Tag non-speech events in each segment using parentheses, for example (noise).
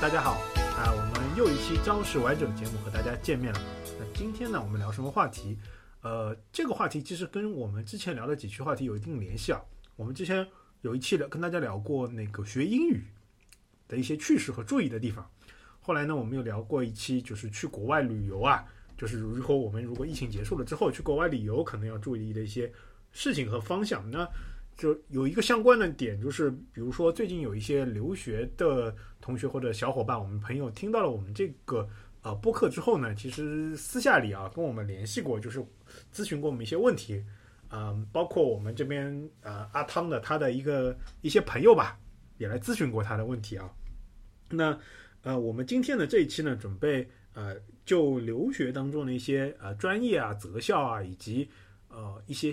大家好啊！我们又一期《招式完整》节目和大家见面了。那今天呢，我们聊什么话题？呃，这个话题其实跟我们之前聊的几期话题有一定联系啊。我们之前有一期聊跟大家聊过那个学英语的一些趣事和注意的地方。后来呢，我们又聊过一期，就是去国外旅游啊，就是如果我们如果疫情结束了之后去国外旅游，可能要注意的一些事情和方向。那就有一个相关的点，就是比如说最近有一些留学的同学或者小伙伴，我们朋友听到了我们这个呃播客之后呢，其实私下里啊跟我们联系过，就是咨询过我们一些问题，嗯，包括我们这边呃阿汤的他的一个一些朋友吧，也来咨询过他的问题啊。那呃我们今天的这一期呢，准备呃就留学当中的一些呃专业啊、择校啊，以及呃一些。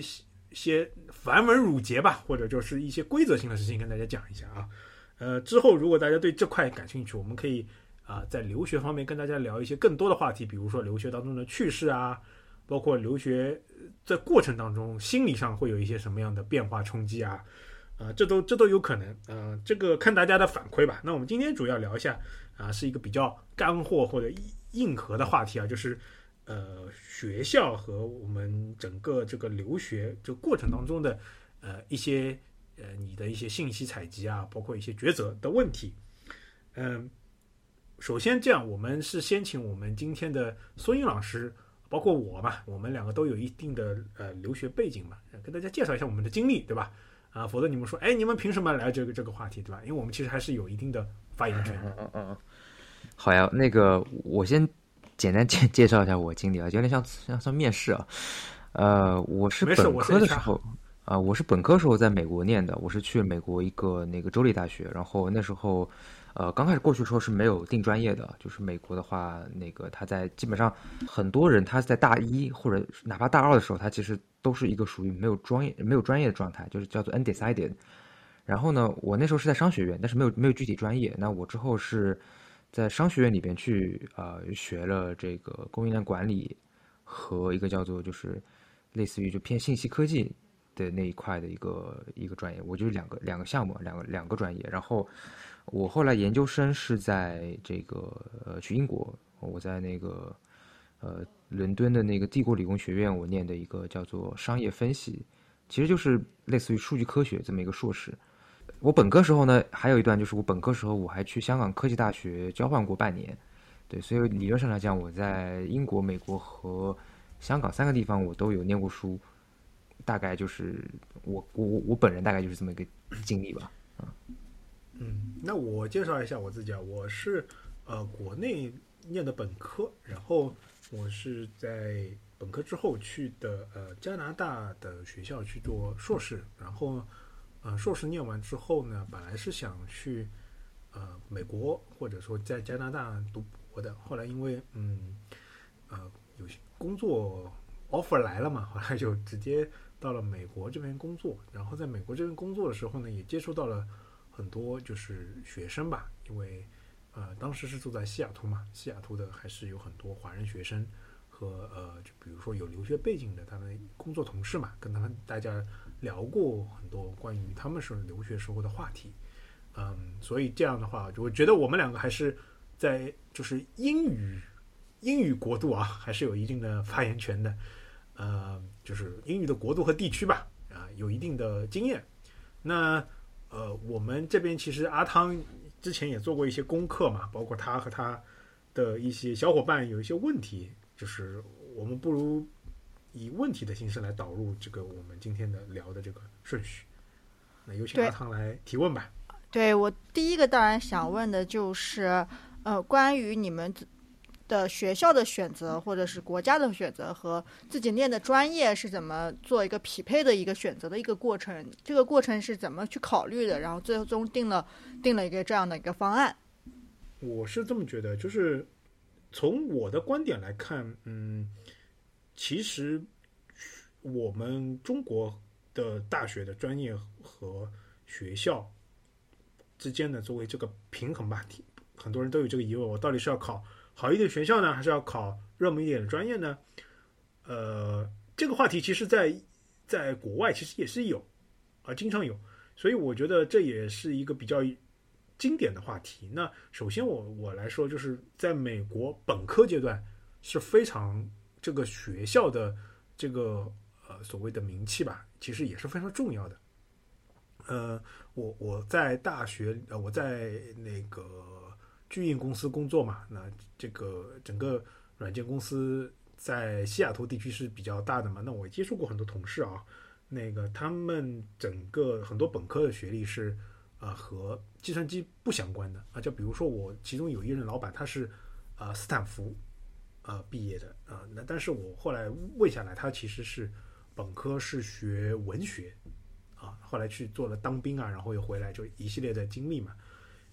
些繁文缛节吧，或者就是一些规则性的事情跟大家讲一下啊。呃，之后如果大家对这块感兴趣，我们可以啊在留学方面跟大家聊一些更多的话题，比如说留学当中的趣事啊，包括留学在过程当中心理上会有一些什么样的变化冲击啊，啊，这都这都有可能。呃，这个看大家的反馈吧。那我们今天主要聊一下啊，是一个比较干货或者硬核的话题啊，就是。呃，学校和我们整个这个留学这过程当中的呃一些呃你的一些信息采集啊，包括一些抉择的问题。嗯，首先这样，我们是先请我们今天的苏英老师，包括我嘛，我们两个都有一定的呃留学背景嘛，跟大家介绍一下我们的经历，对吧？啊，否则你们说，哎，你们凭什么来这个这个话题，对吧？因为我们其实还是有一定的发言权。嗯嗯嗯。好呀，那个我先。简单介介绍一下我经历啊，有点像像像面试啊。呃，我是本科的时候啊，我是本科时候在美国念的，我是去美国一个那个州立大学。然后那时候，呃，刚开始过去的时候是没有定专业的，就是美国的话，那个他在基本上很多人他在大一或者哪怕大二的时候，他其实都是一个属于没有专业没有专业的状态，就是叫做 undecided。然后呢，我那时候是在商学院，但是没有没有具体专业。那我之后是。在商学院里边去啊学了这个供应链管理和一个叫做就是类似于就偏信息科技的那一块的一个一个专业，我就是两个两个项目，两个两个专业。然后我后来研究生是在这个呃去英国，我在那个呃伦敦的那个帝国理工学院，我念的一个叫做商业分析，其实就是类似于数据科学这么一个硕士。我本科时候呢，还有一段就是我本科时候我还去香港科技大学交换过半年，对，所以理论上来讲，我在英国、美国和香港三个地方我都有念过书，大概就是我我我本人大概就是这么一个经历吧，嗯嗯，那我介绍一下我自己啊，我是呃国内念的本科，然后我是在本科之后去的呃加拿大的学校去做硕士，然后。呃，硕士念完之后呢，本来是想去呃美国或者说在加拿大读博的，后来因为嗯呃有些工作 offer 来了嘛，后来就直接到了美国这边工作。然后在美国这边工作的时候呢，也接触到了很多就是学生吧，因为呃当时是住在西雅图嘛，西雅图的还是有很多华人学生和呃就比如说有留学背景的他们工作同事嘛，跟他们大家。聊过很多关于他们是留学时候的话题，嗯，所以这样的话，我觉得我们两个还是在就是英语英语国度啊，还是有一定的发言权的，呃，就是英语的国度和地区吧，啊，有一定的经验。那呃，我们这边其实阿汤之前也做过一些功课嘛，包括他和他的一些小伙伴有一些问题，就是我们不如。以问题的形式来导入这个我们今天的聊的这个顺序，那有请阿汤来提问吧。对我第一个当然想问的就是，呃，关于你们的学校的选择，或者是国家的选择和自己念的专业是怎么做一个匹配的一个选择的一个过程，这个过程是怎么去考虑的，然后最终定了定了一个这样的一个方案。我是这么觉得，就是从我的观点来看，嗯。其实，我们中国的大学的专业和学校之间的作为这个平衡吧，很多人都有这个疑问：我到底是要考好一点学校呢，还是要考热门一点的专业呢？呃，这个话题其实，在在国外其实也是有，啊，经常有。所以我觉得这也是一个比较经典的话题。那首先我我来说，就是在美国本科阶段是非常这个学校的这个呃所谓的名气吧，其实也是非常重要的。呃，我我在大学呃我在那个巨印公司工作嘛，那这个整个软件公司在西雅图地区是比较大的嘛，那我接触过很多同事啊。那个他们整个很多本科的学历是，呃，和计算机不相关的啊。就比如说我其中有一任老板，他是，呃，斯坦福，呃，毕业的啊。那但是我后来问下来，他其实是本科是学文学，啊，后来去做了当兵啊，然后又回来，就一系列的经历嘛。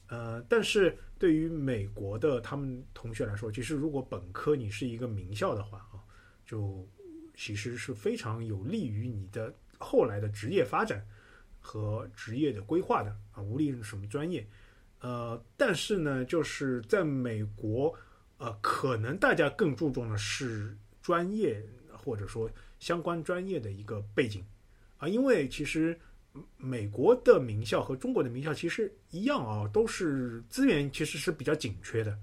呃，但是对于美国的他们同学来说，其实如果本科你是一个名校的话啊，就其实是非常有利于你的。后来的职业发展和职业的规划的啊，无论什么专业，呃，但是呢，就是在美国，呃，可能大家更注重的是专业或者说相关专业的一个背景啊，因为其实美国的名校和中国的名校其实一样啊，都是资源其实是比较紧缺的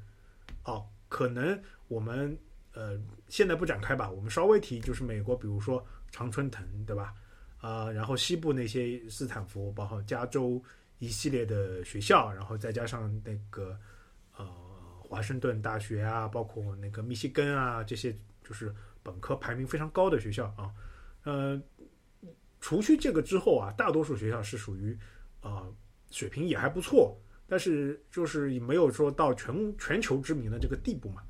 哦。可能我们呃现在不展开吧，我们稍微提就是美国，比如说常春藤，对吧？啊，然后西部那些斯坦福，包括加州一系列的学校，然后再加上那个华盛顿大学啊，包括那个密西根啊，这些就是本科排名非常高的学校啊。呃，除去这个之后啊，大多数学校是属于啊水平也还不错，但是就是没有说到全全球知名的这个地步嘛。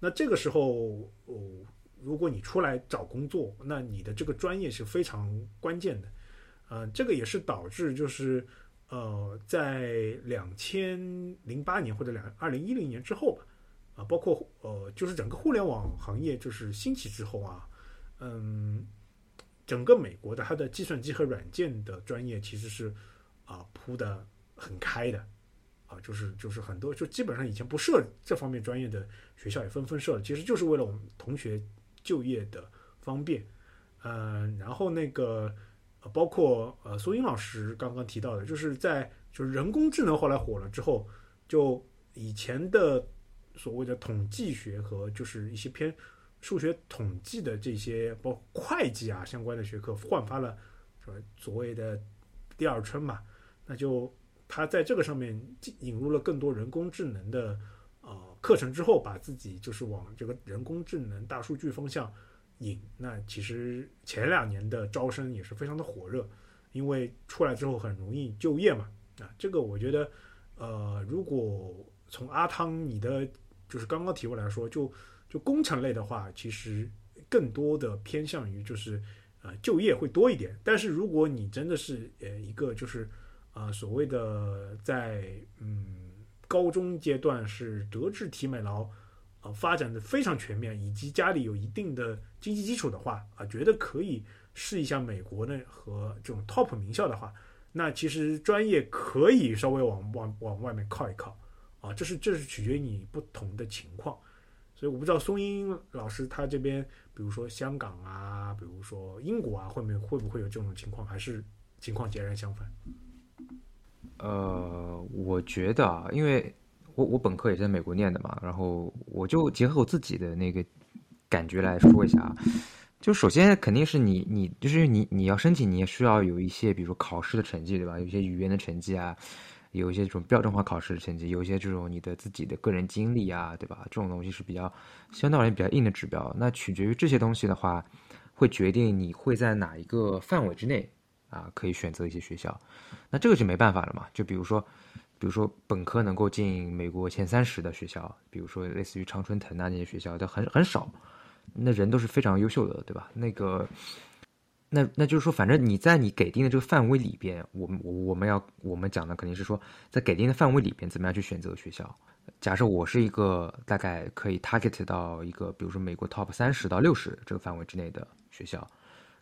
那这个时候哦。如果你出来找工作，那你的这个专业是非常关键的，呃，这个也是导致就是呃，在两千零八年或者两二零一零年之后吧，啊，包括呃，就是整个互联网行业就是兴起之后啊，嗯，整个美国的它的计算机和软件的专业其实是啊铺的很开的，啊，就是就是很多就基本上以前不设这方面专业的学校也纷纷设了，其实就是为了我们同学。就业的方便，嗯，然后那个呃包括呃苏英老师刚刚提到的，就是在就是人工智能后来火了之后，就以前的所谓的统计学和就是一些偏数学统计的这些包括会计啊相关的学科焕发了所谓的第二春嘛，那就他在这个上面引入了更多人工智能的。呃，课程之后把自己就是往这个人工智能、大数据方向引。那其实前两年的招生也是非常的火热，因为出来之后很容易就业嘛。啊，这个我觉得，呃，如果从阿汤你的就是刚刚提问来说，就就工程类的话，其实更多的偏向于就是呃就业会多一点。但是如果你真的是呃一个就是呃所谓的在嗯。高中阶段是德智体美劳，呃，发展的非常全面，以及家里有一定的经济基础的话，啊，觉得可以试一下美国呢和这种 top 名校的话，那其实专业可以稍微往往往外面靠一靠，啊，这是这是取决于你不同的情况，所以我不知道松英老师他这边，比如说香港啊，比如说英国啊，会没会不会有这种情况，还是情况截然相反？呃，我觉得啊，因为我我本科也是在美国念的嘛，然后我就结合我自己的那个感觉来说一下啊。就首先肯定是你你就是你你要申请，你也需要有一些，比如说考试的成绩，对吧？有一些语言的成绩啊，有一些这种标准化考试的成绩，有一些这种你的自己的个人经历啊，对吧？这种东西是比较相对而言比较硬的指标。那取决于这些东西的话，会决定你会在哪一个范围之内。啊，可以选择一些学校，那这个就没办法了嘛。就比如说，比如说本科能够进美国前三十的学校，比如说类似于常春藤啊那些学校，都很很少。那人都是非常优秀的，对吧？那个，那那就是说，反正你在你给定的这个范围里边，我们我我们要我们讲的肯定是说，在给定的范围里边，怎么样去选择学校？假设我是一个大概可以 target 到一个，比如说美国 top 三十到六十这个范围之内的学校。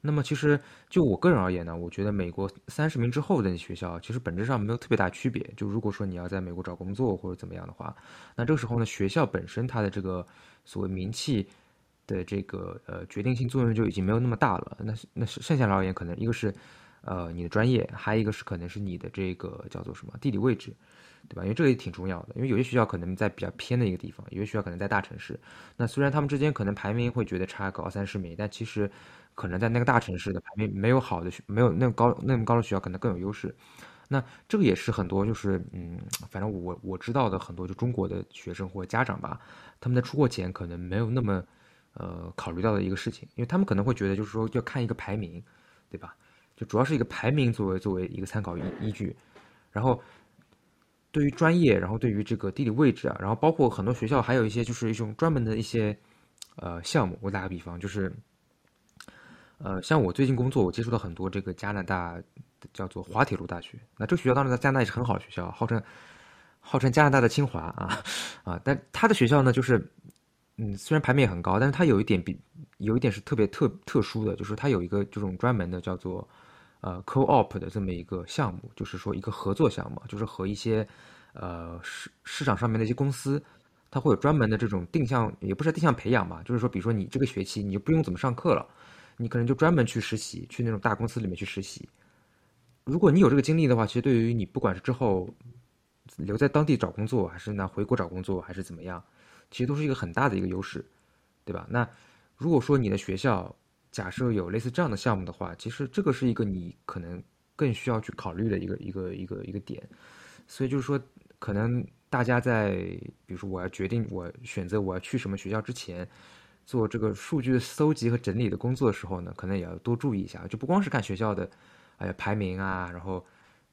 那么其实就我个人而言呢，我觉得美国三十名之后的学校其实本质上没有特别大区别。就如果说你要在美国找工作或者怎么样的话，那这个时候呢，学校本身它的这个所谓名气的这个呃决定性作用就已经没有那么大了。那那是剩下来而言，可能一个是呃你的专业，还有一个是可能是你的这个叫做什么地理位置。对吧？因为这个也挺重要的，因为有些学校可能在比较偏的一个地方，有些学校可能在大城市。那虽然他们之间可能排名会觉得差个二三十名，但其实可能在那个大城市的排名没有好的学，没有那么高那么高的学校可能更有优势。那这个也是很多就是嗯，反正我我知道的很多就中国的学生或者家长吧，他们在出国前可能没有那么呃考虑到的一个事情，因为他们可能会觉得就是说要看一个排名，对吧？就主要是一个排名作为作为一个参考依依据，然后。对于专业，然后对于这个地理位置啊，然后包括很多学校还有一些就是一种专门的一些呃项目。我打个比方，就是呃，像我最近工作，我接触到很多这个加拿大叫做滑铁卢大学。那这个学校当时在加拿大也是很好的学校，号称号称加拿大的清华啊 (laughs) 啊。但他的学校呢，就是嗯，虽然排名也很高，但是它有一点比有一点是特别特特殊的，就是它有一个这种专门的叫做。呃，co-op 的这么一个项目，就是说一个合作项目，就是和一些呃市市场上面的一些公司，它会有专门的这种定向，也不是定向培养吧，就是说，比如说你这个学期你就不用怎么上课了，你可能就专门去实习，去那种大公司里面去实习。如果你有这个经历的话，其实对于你不管是之后留在当地找工作，还是呢回国找工作，还是怎么样，其实都是一个很大的一个优势，对吧？那如果说你的学校，假设有类似这样的项目的话，其实这个是一个你可能更需要去考虑的一个一个一个一个点。所以就是说，可能大家在比如说我要决定我选择我要去什么学校之前，做这个数据搜集和整理的工作的时候呢，可能也要多注意一下，就不光是看学校的哎排名啊，然后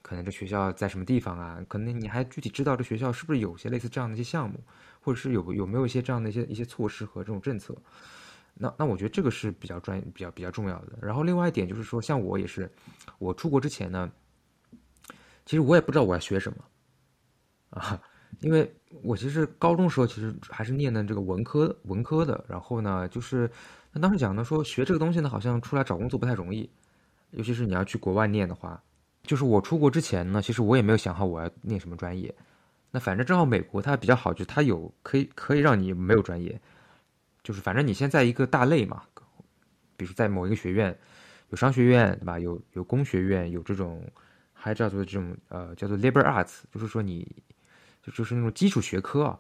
可能这学校在什么地方啊，可能你还具体知道这学校是不是有些类似这样的一些项目，或者是有有没有一些这样的一些一些措施和这种政策。那那我觉得这个是比较专比较比较重要的。然后另外一点就是说，像我也是，我出国之前呢，其实我也不知道我要学什么啊，因为我其实高中时候其实还是念的这个文科文科的。然后呢，就是那当时讲呢说学这个东西呢，好像出来找工作不太容易，尤其是你要去国外念的话。就是我出国之前呢，其实我也没有想好我要念什么专业。那反正正好美国它比较好，就它有可以可以让你没有专业。就是反正你先在一个大类嘛，比如在某一个学院，有商学院对吧？有有工学院，有这种还叫做这种呃叫做 liberal arts，就是说你就就是那种基础学科啊，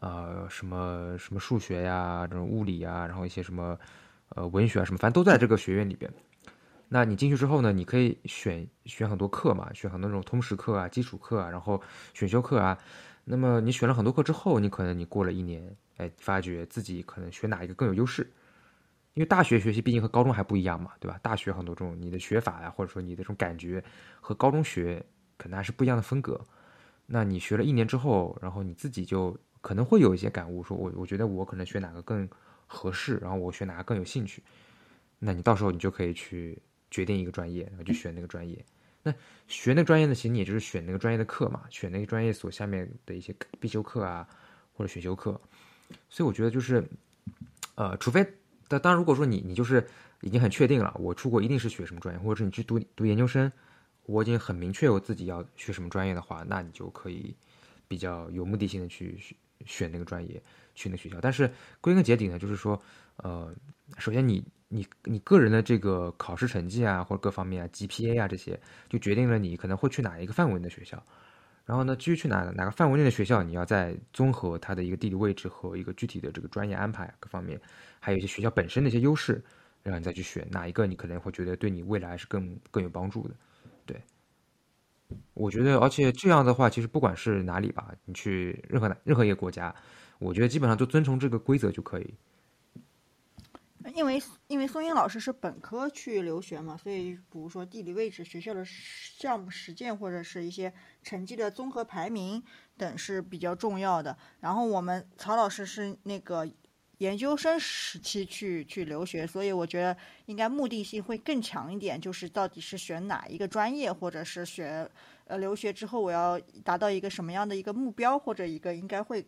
呃什么什么数学呀，这种物理啊，然后一些什么呃文学啊什么，反正都在这个学院里边。那你进去之后呢，你可以选选很多课嘛，选很多那种通识课啊、基础课啊，然后选修课啊。那么你选了很多课之后，你可能你过了一年。哎，发觉自己可能学哪一个更有优势，因为大学学习毕竟和高中还不一样嘛，对吧？大学很多这种你的学法呀，或者说你的这种感觉和高中学可能还是不一样的风格。那你学了一年之后，然后你自己就可能会有一些感悟，说我我觉得我可能学哪个更合适，然后我学哪个更有兴趣。那你到时候你就可以去决定一个专业，然后就选那个专业。那学那个专业呢，其实你也就是选那个专业的课嘛，选那个专业所下面的一些必修课啊，或者选修课。所以我觉得就是，呃，除非，但当然，如果说你你就是已经很确定了，我出国一定是学什么专业，或者是你去读读研究生，我已经很明确我自己要学什么专业的话，那你就可以比较有目的性的去选那个专业，去那个学校。但是归根结底呢，就是说，呃，首先你你你个人的这个考试成绩啊，或者各方面啊，GPA 啊这些，就决定了你可能会去哪一个范围的学校。然后呢，至于去哪哪个范围内的学校，你要再综合它的一个地理位置和一个具体的这个专业安排各方面，还有一些学校本身的一些优势，然后你再去选哪一个，你可能会觉得对你未来是更更有帮助的。对，我觉得，而且这样的话，其实不管是哪里吧，你去任何任何一个国家，我觉得基本上都遵从这个规则就可以。因为因为松英老师是本科去留学嘛，所以比如说地理位置、学校的项目实践或者是一些成绩的综合排名等是比较重要的。然后我们曹老师是那个研究生时期去去留学，所以我觉得应该目的性会更强一点，就是到底是选哪一个专业，或者是学呃留学之后我要达到一个什么样的一个目标，或者一个应该会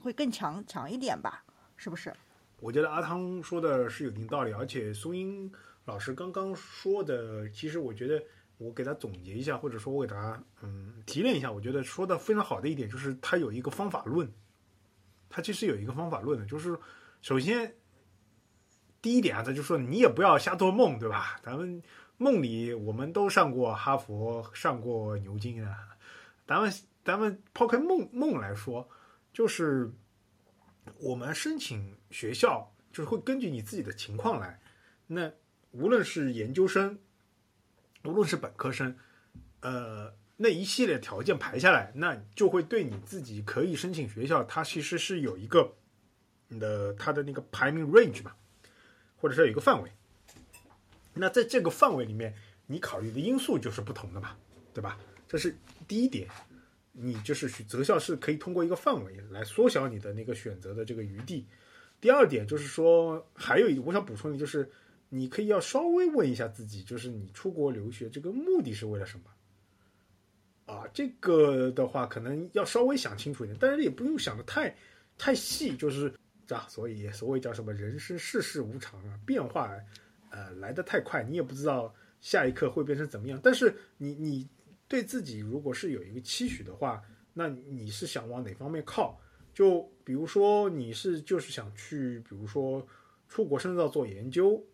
会更强强一点吧？是不是？我觉得阿汤说的是有一定道理，而且苏英老师刚刚说的，其实我觉得我给他总结一下，或者说我给他嗯提炼一下，我觉得说的非常好的一点就是他有一个方法论，他其实有一个方法论的，就是首先第一点啊，他就说你也不要瞎做梦，对吧？咱们梦里我们都上过哈佛，上过牛津啊，咱们。咱们抛开梦梦来说，就是我们申请学校，就是会根据你自己的情况来。那无论是研究生，无论是本科生，呃，那一系列条件排下来，那就会对你自己可以申请学校，它其实是有一个你的它的那个排名 range 嘛，或者说有一个范围。那在这个范围里面，你考虑的因素就是不同的嘛，对吧？这是第一点，你就是择校是可以通过一个范围来缩小你的那个选择的这个余地。第二点就是说，还有一我想补充的就是，你可以要稍微问一下自己，就是你出国留学这个目的是为了什么？啊，这个的话可能要稍微想清楚一点，但是也不用想的太太细，就是啊，所以所谓叫什么人生世事无常啊，变化。呃，来的太快，你也不知道下一刻会变成怎么样。但是你你对自己如果是有一个期许的话，那你是想往哪方面靠？就比如说你是就是想去，比如说出国深造做研究，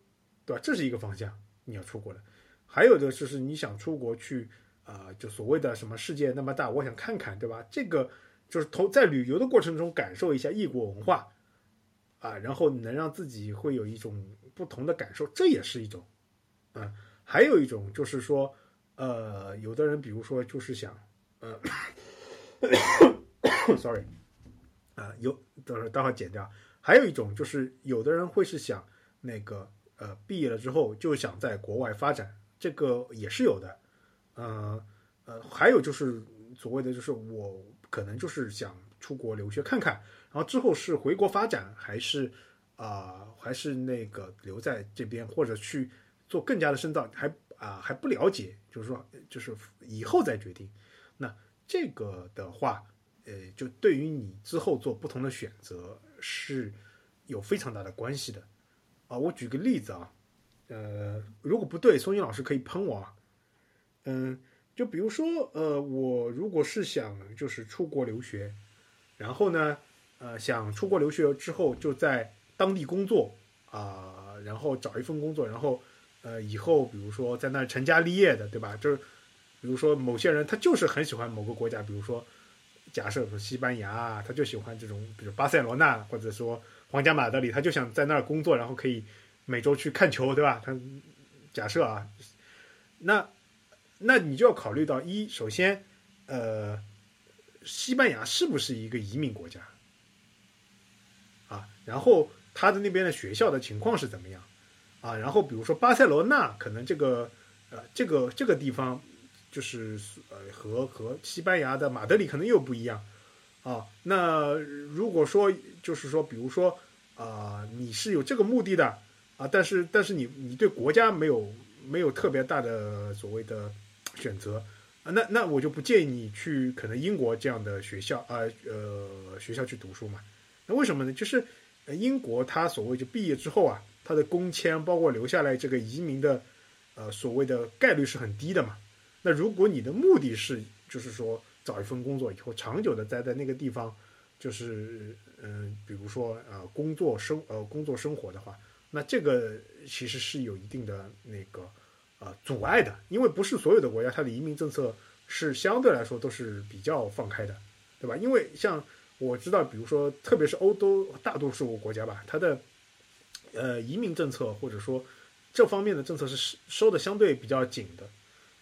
对吧？这是一个方向，你要出国的。还有的就是你想出国去啊，就所谓的什么世界那么大，我想看看，对吧？这个就是投在旅游的过程中感受一下异国文化啊，然后能让自己会有一种。不同的感受，这也是一种，啊，还有一种就是说，呃，有的人比如说就是想，呃，(coughs) (coughs) sorry，啊，有，等会待会儿剪掉。还有一种就是有的人会是想那个，呃，毕业了之后就想在国外发展，这个也是有的，呃，呃，还有就是所谓的就是我可能就是想出国留学看看，然后之后是回国发展还是。啊，还是那个留在这边，或者去做更加的深造，还啊还不了解，就是说，就是以后再决定。那这个的话，呃，就对于你之后做不同的选择是有非常大的关系的。啊，我举个例子啊，呃，如果不对，松英老师可以喷我。啊。嗯，就比如说，呃，我如果是想就是出国留学，然后呢，呃，想出国留学之后就在当地工作啊，然后找一份工作，然后呃，以后比如说在那成家立业的，对吧？就是比如说某些人他就是很喜欢某个国家，比如说假设说西班牙，他就喜欢这种，比如巴塞罗那或者说皇家马德里，他就想在那儿工作，然后可以每周去看球，对吧？他假设啊，那那你就要考虑到一，首先呃，西班牙是不是一个移民国家啊？然后。他的那边的学校的情况是怎么样啊？然后比如说巴塞罗那，可能这个呃这个这个地方就是呃和和西班牙的马德里可能又不一样啊。那如果说就是说，比如说啊，你是有这个目的的啊，但是但是你你对国家没有没有特别大的所谓的选择啊，那那我就不建议你去可能英国这样的学校啊呃学校去读书嘛。那为什么呢？就是。英国他所谓就毕业之后啊，他的工签包括留下来这个移民的，呃，所谓的概率是很低的嘛。那如果你的目的是就是说找一份工作以后长久的待在那个地方，就是嗯，比如说呃工作生呃工作生活的话，那这个其实是有一定的那个呃阻碍的，因为不是所有的国家它的移民政策是相对来说都是比较放开的，对吧？因为像。我知道，比如说，特别是欧洲大多数国家吧，它的呃移民政策或者说这方面的政策是收的相对比较紧的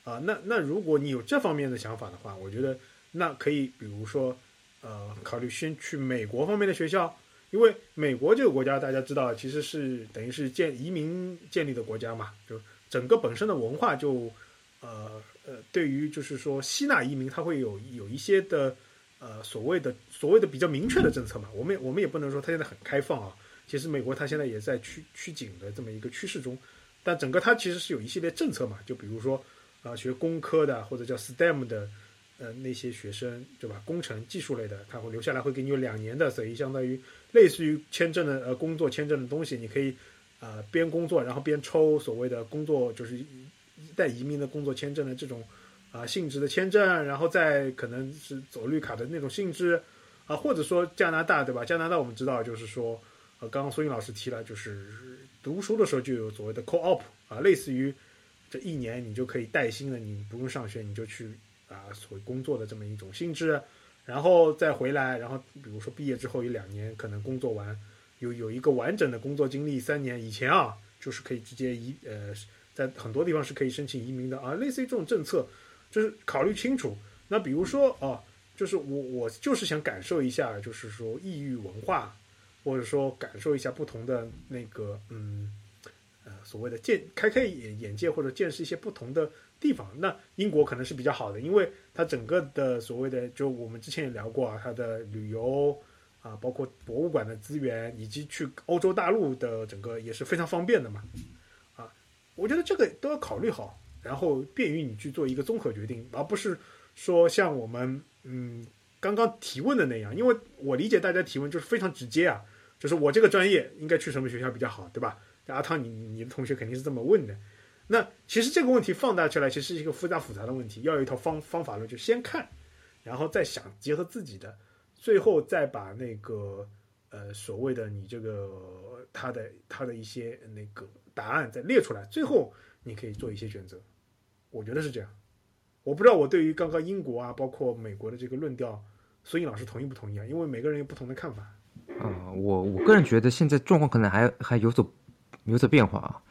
啊。那那如果你有这方面的想法的话，我觉得那可以，比如说呃考虑先去美国方面的学校，因为美国这个国家大家知道，其实是等于是建移民建立的国家嘛，就整个本身的文化就呃呃对于就是说吸纳移民，它会有有一些的。呃，所谓的所谓的比较明确的政策嘛，我们我们也不能说它现在很开放啊。其实美国它现在也在趋趋紧的这么一个趋势中，但整个它其实是有一系列政策嘛，就比如说啊，学工科的或者叫 STEM 的呃那些学生，对吧？工程技术类的，他会留下来会给你有两年的，所以相当于类似于签证的呃工作签证的东西，你可以啊边工作然后边抽所谓的工作就是带移民的工作签证的这种。啊，性质的签证，然后再可能是走绿卡的那种性质，啊，或者说加拿大，对吧？加拿大我们知道，就是说，呃，刚刚苏云老师提了，就是读书的时候就有所谓的 co-op，啊，类似于这一年你就可以带薪的，你不用上学，你就去，啊所谓工作的这么一种性质，然后再回来，然后比如说毕业之后有两年可能工作完，有有一个完整的工作经历三年，以前啊就是可以直接移呃在很多地方是可以申请移民的啊，类似于这种政策，就是考虑清楚。那比如说哦，就是我我就是想感受一下，就是说异域文化，或者说感受一下不同的那个嗯。呃，所谓的见开开眼眼界或者见识一些不同的地方，那英国可能是比较好的，因为它整个的所谓的就我们之前也聊过啊，它的旅游啊，包括博物馆的资源，以及去欧洲大陆的整个也是非常方便的嘛。啊，我觉得这个都要考虑好，然后便于你去做一个综合决定，而不是说像我们嗯刚刚提问的那样，因为我理解大家提问就是非常直接啊，就是我这个专业应该去什么学校比较好，对吧？阿汤，你你的同学肯定是这么问的。那其实这个问题放大出来，其实是一个复杂复杂的问题，要有一套方方法论，就先看，然后再想结合自己的，最后再把那个呃所谓的你这个他的他的一些那个答案再列出来，最后你可以做一些选择。我觉得是这样。我不知道我对于刚刚英国啊，包括美国的这个论调，孙颖老师同意不同意啊？因为每个人有不同的看法。嗯，我我个人觉得现在状况可能还还有所。有所变化啊，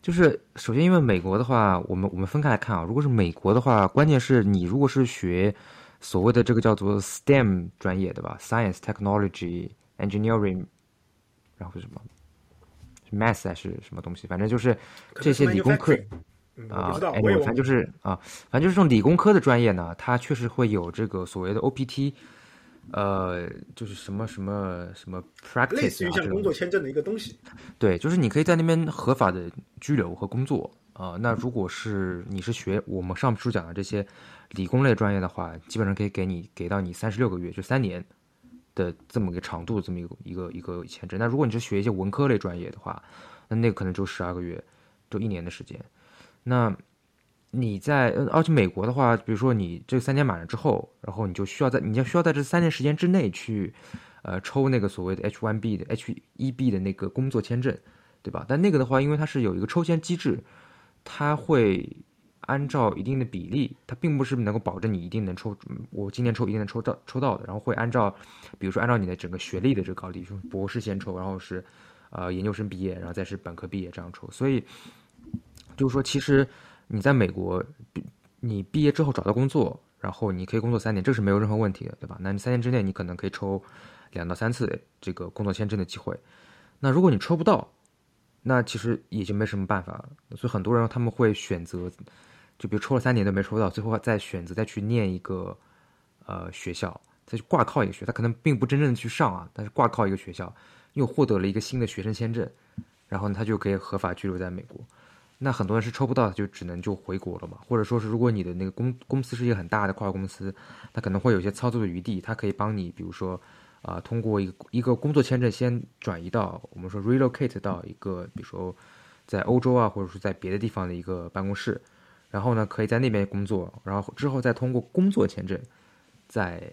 就是首先因为美国的话，我们我们分开来看啊，如果是美国的话，关键是你如果是学所谓的这个叫做 STEM 专业的吧，Science、Technology、Engineering，然后是什么，Math 还是什么东西，反正就是这些理工科啊，哎，反正就是啊，反正就是这种理工科的专业呢，它确实会有这个所谓的 OPT。呃，就是什么什么什么 practice，类似于像工作签证的一个东西。对，就是你可以在那边合法的居留和工作啊。那如果是你是学我们上述讲的这些理工类专业的话，基本上可以给你给到你三十六个月，就三年的这么个长度，这么一个一个一个签证。那如果你是学一些文科类专业的话，那那个可能就十二个月，就一年的时间。那你在，而且美国的话，比如说你这三年满了之后，然后你就需要在，你要需要在这三年时间之内去，呃，抽那个所谓的 H one B 的 H1B 的那个工作签证，对吧？但那个的话，因为它是有一个抽签机制，它会按照一定的比例，它并不是能够保证你一定能抽，我今年抽一定能抽到抽到的，然后会按照，比如说按照你的整个学历的这个高低，就博士先抽，然后是，呃，研究生毕业，然后再是本科毕业这样抽，所以就是说其实。你在美国，你毕业之后找到工作，然后你可以工作三年，这是没有任何问题的，对吧？那你三年之内，你可能可以抽两到三次这个工作签证的机会。那如果你抽不到，那其实也就没什么办法了。所以很多人他们会选择，就比如抽了三年都没抽到，最后再选择再去念一个呃学校，再去挂靠一个学，他可能并不真正的去上啊，但是挂靠一个学校，又获得了一个新的学生签证，然后，他就可以合法居留在美国。那很多人是抽不到，就只能就回国了嘛。或者说是，如果你的那个公公司是一个很大的跨国公司，它可能会有一些操作的余地，它可以帮你，比如说，啊，通过一个一个工作签证先转移到我们说 relocate 到一个，比如说在欧洲啊，或者说在别的地方的一个办公室，然后呢，可以在那边工作，然后之后再通过工作签证再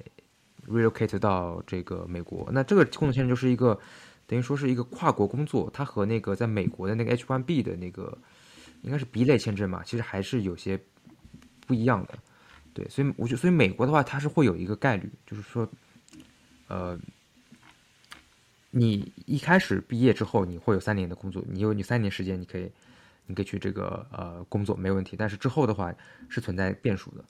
relocate 到这个美国。那这个工作签证就是一个等于说是一个跨国工作，它和那个在美国的那个 H1B 的那个。应该是 B 类签证嘛，其实还是有些不一样的，对，所以我觉得，所以美国的话，它是会有一个概率，就是说，呃，你一开始毕业之后，你会有三年的工作，你有你三年时间，你可以，你可以去这个呃工作没问题，但是之后的话是存在变数的。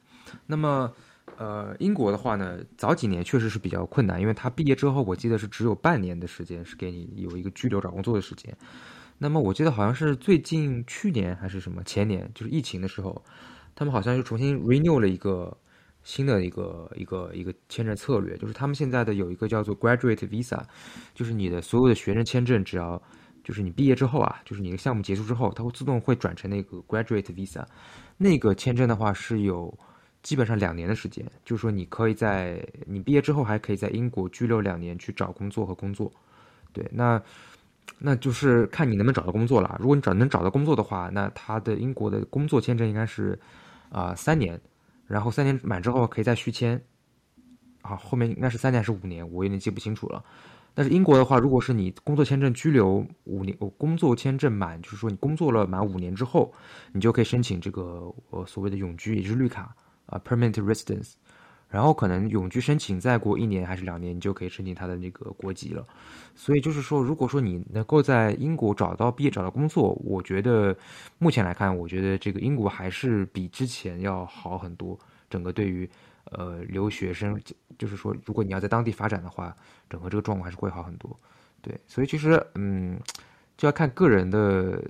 那么，呃，英国的话呢，早几年确实是比较困难，因为他毕业之后，我记得是只有半年的时间是给你有一个居留找工作的时间。那么我记得好像是最近去年还是什么前年，就是疫情的时候，他们好像又重新 renew 了一个新的一个一个一个签证策略，就是他们现在的有一个叫做 graduate visa，就是你的所有的学生签证，只要就是你毕业之后啊，就是你的项目结束之后，它会自动会转成那个 graduate visa，那个签证的话是有基本上两年的时间，就是说你可以在你毕业之后还可以在英国居留两年去找工作和工作，对，那。那就是看你能不能找到工作了。如果你找能找到工作的话，那他的英国的工作签证应该是，啊三年，然后三年满之后可以再续签，啊后面应该是三年还是五年，我有点记不清楚了。但是英国的话，如果是你工作签证居留五年，我工作签证满，就是说你工作了满五年之后，你就可以申请这个呃所谓的永居，也就是绿卡啊 permanent residence，然后可能永居申请再过一年还是两年，你就可以申请他的那个国籍了。所以就是说，如果说你能够在英国找到毕业、找到工作，我觉得目前来看，我觉得这个英国还是比之前要好很多。整个对于呃留学生，就是说，如果你要在当地发展的话，整个这个状况还是会好很多。对，所以其实嗯，就要看个人的。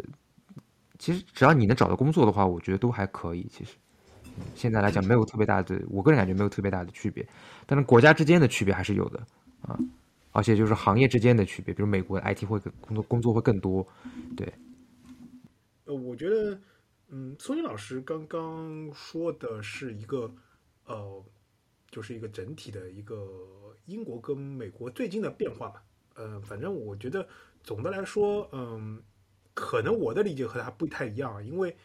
其实只要你能找到工作的话，我觉得都还可以。其实现在来讲，没有特别大的，我个人感觉没有特别大的区别。但是国家之间的区别还是有的啊，而且就是行业之间的区别，比如美国 IT 会工作工作会更多。对，呃，我觉得，嗯，苏宁老师刚刚说的是一个，呃，就是一个整体的一个英国跟美国最近的变化嘛。呃，反正我觉得总的来说，嗯。可能我的理解和他不太一样，因为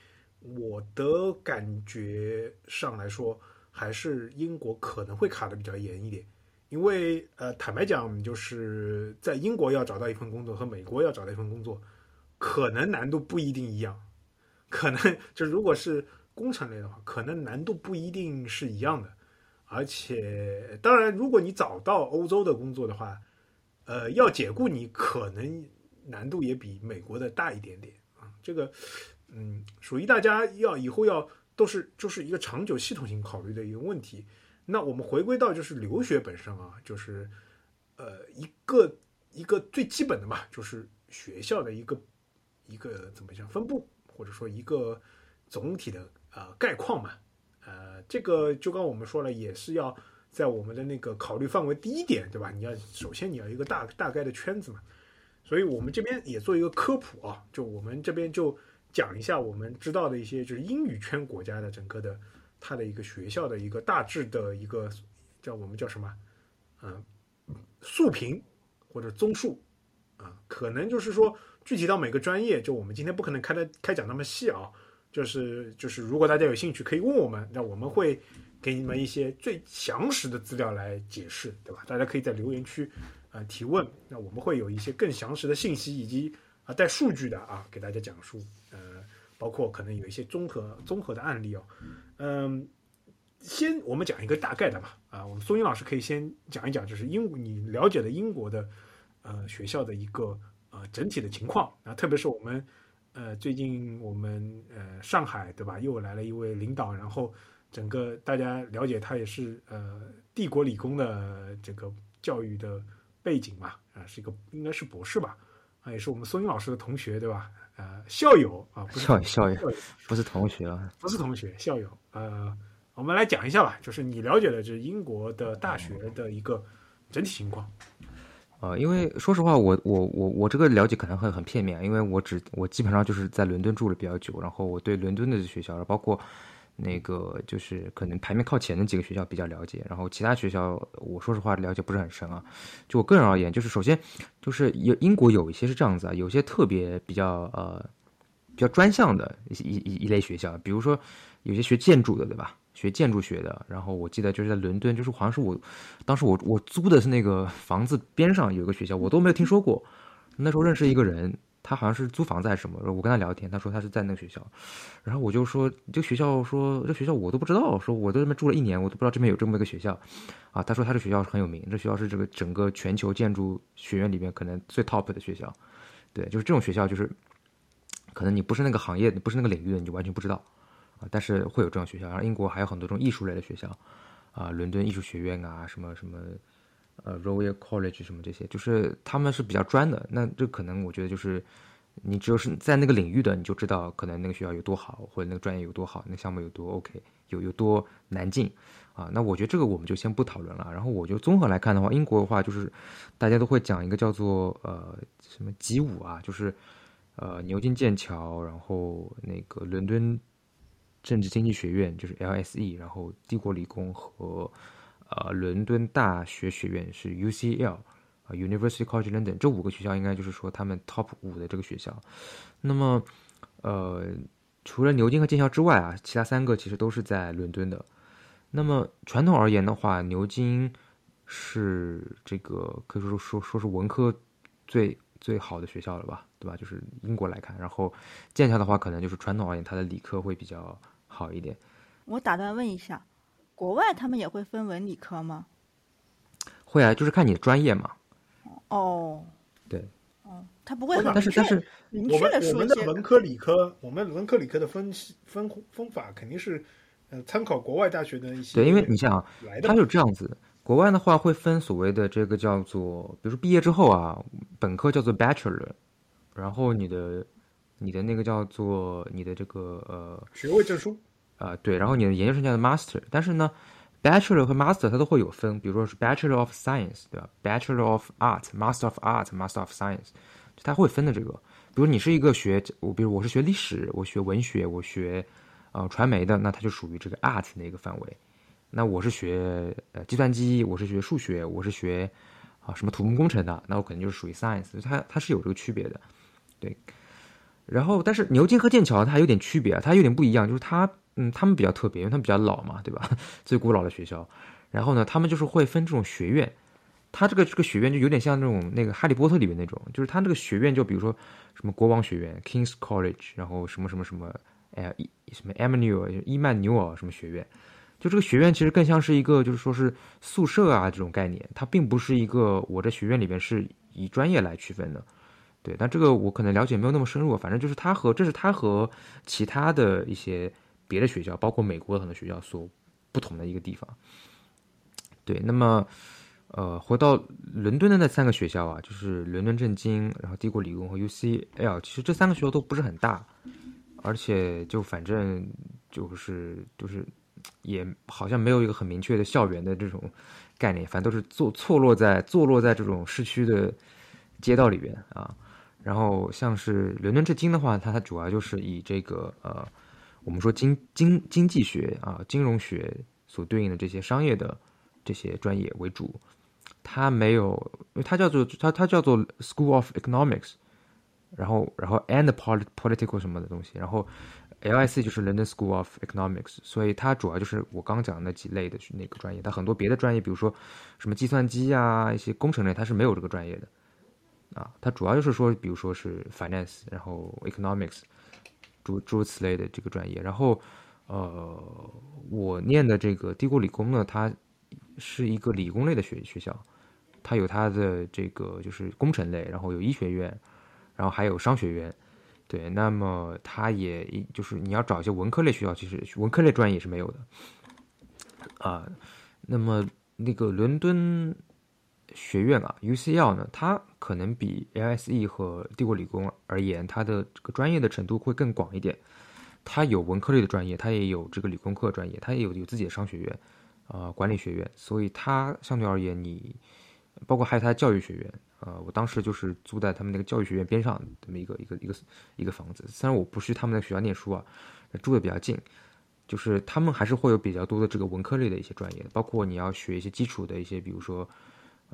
我的感觉上来说，还是英国可能会卡的比较严一点。因为呃，坦白讲，就是在英国要找到一份工作和美国要找到一份工作，可能难度不一定一样。可能就如果是工程类的话，可能难度不一定是一样的。而且，当然，如果你找到欧洲的工作的话，呃，要解雇你可能。难度也比美国的大一点点啊，这个，嗯，属于大家要以后要都是就是一个长久系统性考虑的一个问题。那我们回归到就是留学本身啊，就是呃一个一个最基本的嘛，就是学校的一个一个怎么讲分布，或者说一个总体的啊概况嘛。呃，这个就刚我们说了，也是要在我们的那个考虑范围第一点，对吧？你要首先你要一个大大概的圈子嘛。所以我们这边也做一个科普啊，就我们这边就讲一下我们知道的一些就是英语圈国家的整个的它的一个学校的一个大致的一个叫我们叫什么，嗯，速评或者综述啊，可能就是说具体到每个专业，就我们今天不可能开的开讲那么细啊，就是就是如果大家有兴趣可以问我们，那我们会给你们一些最详实的资料来解释，对吧？大家可以在留言区。啊，提问，那我们会有一些更详实的信息，以及带数据的啊，给大家讲述。呃，包括可能有一些综合综合的案例哦。嗯，先我们讲一个大概的吧。啊，我们苏英老师可以先讲一讲，就是英你了解的英国的呃学校的一个呃整体的情况啊，特别是我们呃最近我们呃上海对吧，又来了一位领导，然后整个大家了解他也是呃帝国理工的这个教育的。背景嘛，啊，是一个应该是博士吧，啊，也是我们松英老师的同学，对吧？呃，校友啊，不是校校友，不是同学啊，不是同学，校友。呃，我们来讲一下吧，就是你了解的，就是英国的大学的一个整体情况。呃，因为说实话，我我我我这个了解可能会很片面，因为我只我基本上就是在伦敦住了比较久，然后我对伦敦的学校，包括。那个就是可能排名靠前的几个学校比较了解，然后其他学校我说实话了解不是很深啊。就我个人而言，就是首先就是有英国有一些是这样子啊，有些特别比较呃比较专项的一一一一类学校，比如说有些学建筑的对吧？学建筑学的，然后我记得就是在伦敦，就是好像是我当时我我租的是那个房子边上有一个学校，我都没有听说过。那时候认识一个人。他好像是租房子还是什么，我跟他聊天，他说他是在那个学校，然后我就说这个学校说这学校我都不知道，说我在这边住了一年，我都不知道这边有这么一个学校，啊，他说他这学校很有名，这学校是这个整个全球建筑学院里面可能最 top 的学校，对，就是这种学校就是可能你不是那个行业，你不是那个领域的，你就完全不知道，啊，但是会有这种学校，然后英国还有很多这种艺术类的学校，啊，伦敦艺术学院啊，什么什么。呃，Royal College 什么这些，就是他们是比较专的。那这可能我觉得就是，你只有是在那个领域的，你就知道可能那个学校有多好，或者那个专业有多好，那项目有多 OK，有有多难进啊。那我觉得这个我们就先不讨论了。然后我就综合来看的话，英国的话就是大家都会讲一个叫做呃什么吉五啊，就是呃牛津、剑桥，然后那个伦敦政治经济学院就是 LSE，然后帝国理工和。呃，伦敦大学学院是 UCL 啊，University College London，这五个学校应该就是说他们 top 五的这个学校。那么，呃，除了牛津和剑桥之外啊，其他三个其实都是在伦敦的。那么传统而言的话，牛津是这个可以说说说是文科最最好的学校了吧，对吧？就是英国来看，然后剑桥的话，可能就是传统而言它的理科会比较好一点。我打断问一下。国外他们也会分文理科吗？会啊，就是看你的专业嘛。哦，对，哦，他不会很但是但是明确的说我们的文科理科，我们文科理科的分分分法肯定是呃参考国外大学的一些。对，因为你想，它是这样子，国外的话会分所谓的这个叫做，比如说毕业之后啊，本科叫做 bachelor，然后你的你的那个叫做你的这个呃学位证书啊，对，然后你的研究生叫做 master，但是呢。Bachelor 和 Master 它都会有分，比如说是 Bachelor of Science，对吧？Bachelor of Art，Master of Art，Master of Science，它会分的这个。比如你是一个学，我比如我是学历史，我学文学，我学呃传媒的，那它就属于这个 Art 的一个范围。那我是学呃计算机，我是学数学，我是学啊什么土木工程的，那我肯定就是属于 Science。它它是有这个区别的，对。然后，但是牛津和剑桥它还有点区别，它有点不一样，就是它。嗯，他们比较特别，因为他们比较老嘛，对吧？(laughs) 最古老的学校，然后呢，他们就是会分这种学院，他这个这个学院就有点像那种那个《哈利波特》里面那种，就是他这个学院就比如说什么国王学院 （King's College），然后什么什么什么，哎呀，什么 Emmanuel 伊曼纽尔什么学院，就这个学院其实更像是一个就是说是宿舍啊这种概念，它并不是一个我这学院里边是以专业来区分的，对，但这个我可能了解没有那么深入，反正就是它和这是它和其他的一些。别的学校，包括美国很多学校所不同的一个地方。对，那么，呃，回到伦敦的那三个学校啊，就是伦敦政经，然后帝国理工和 UCL，其实这三个学校都不是很大，而且就反正就是就是也好像没有一个很明确的校园的这种概念，反正都是坐错落在坐落在这种市区的街道里边啊。然后像是伦敦政经的话，它它主要就是以这个呃。我们说经经经济学啊，金融学所对应的这些商业的这些专业为主，它没有，因为它叫做它它叫做 School of Economics，然后然后 and political 什么的东西，然后 LIC 就是 London School of Economics，所以它主要就是我刚讲的那几类的那个专业，它很多别的专业，比如说什么计算机啊，一些工程类，它是没有这个专业的，啊，它主要就是说，比如说是 finance，然后 economics。诸诸如此类的这个专业，然后，呃，我念的这个帝国理工呢，它是一个理工类的学学校，它有它的这个就是工程类，然后有医学院，然后还有商学院，对，那么它也就是你要找一些文科类学校，其实文科类专业是没有的，啊，那么那个伦敦。学院啊，UCL 呢，它可能比 LSE 和帝国理工而言，它的这个专业的程度会更广一点。它有文科类的专业，它也有这个理工科专业，它也有有自己的商学院，啊，管理学院。所以它相对而言，你包括还有它的教育学院，啊，我当时就是租在他们那个教育学院边上这么一个一个一个一个房子。虽然我不是他们的学校念书啊，住的比较近，就是他们还是会有比较多的这个文科类的一些专业，包括你要学一些基础的一些，比如说。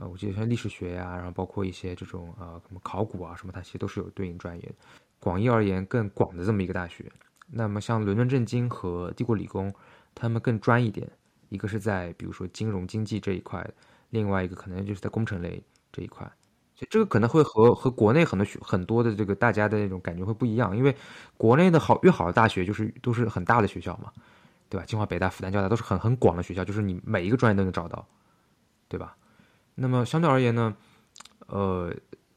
呃，我记得像历史学呀，然后包括一些这种呃什么考古啊什么，它其实都是有对应专业的。广义而言，更广的这么一个大学。那么像伦敦政经和帝国理工，他们更专一点，一个是在比如说金融经济这一块，另外一个可能就是在工程类这一块。所以这个可能会和和国内很多学很多的这个大家的那种感觉会不一样，因为国内的好越好的大学就是都是很大的学校嘛，对吧？清华、北大、复旦、交大都是很很广的学校，就是你每一个专业都能找到，对吧？那么相对而言呢，呃，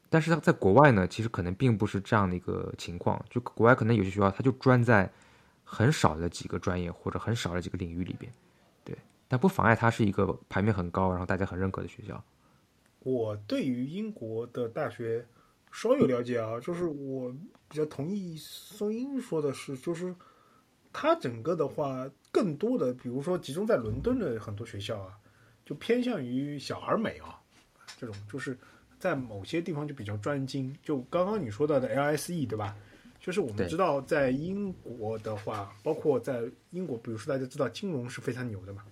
但是在国外呢，其实可能并不是这样的一个情况。就国外可能有些学校，它就专在很少的几个专业或者很少的几个领域里边，对，但不妨碍它是一个排名很高，然后大家很认可的学校。我对于英国的大学稍有了解啊，就是我比较同意宋英说的是，就是它整个的话，更多的，比如说集中在伦敦的很多学校啊。就偏向于小而美啊，这种就是在某些地方就比较专精。就刚刚你说到的 LSE 对吧？就是我们知道在英国的话，包括在英国，比如说大家知道金融是非常牛的嘛。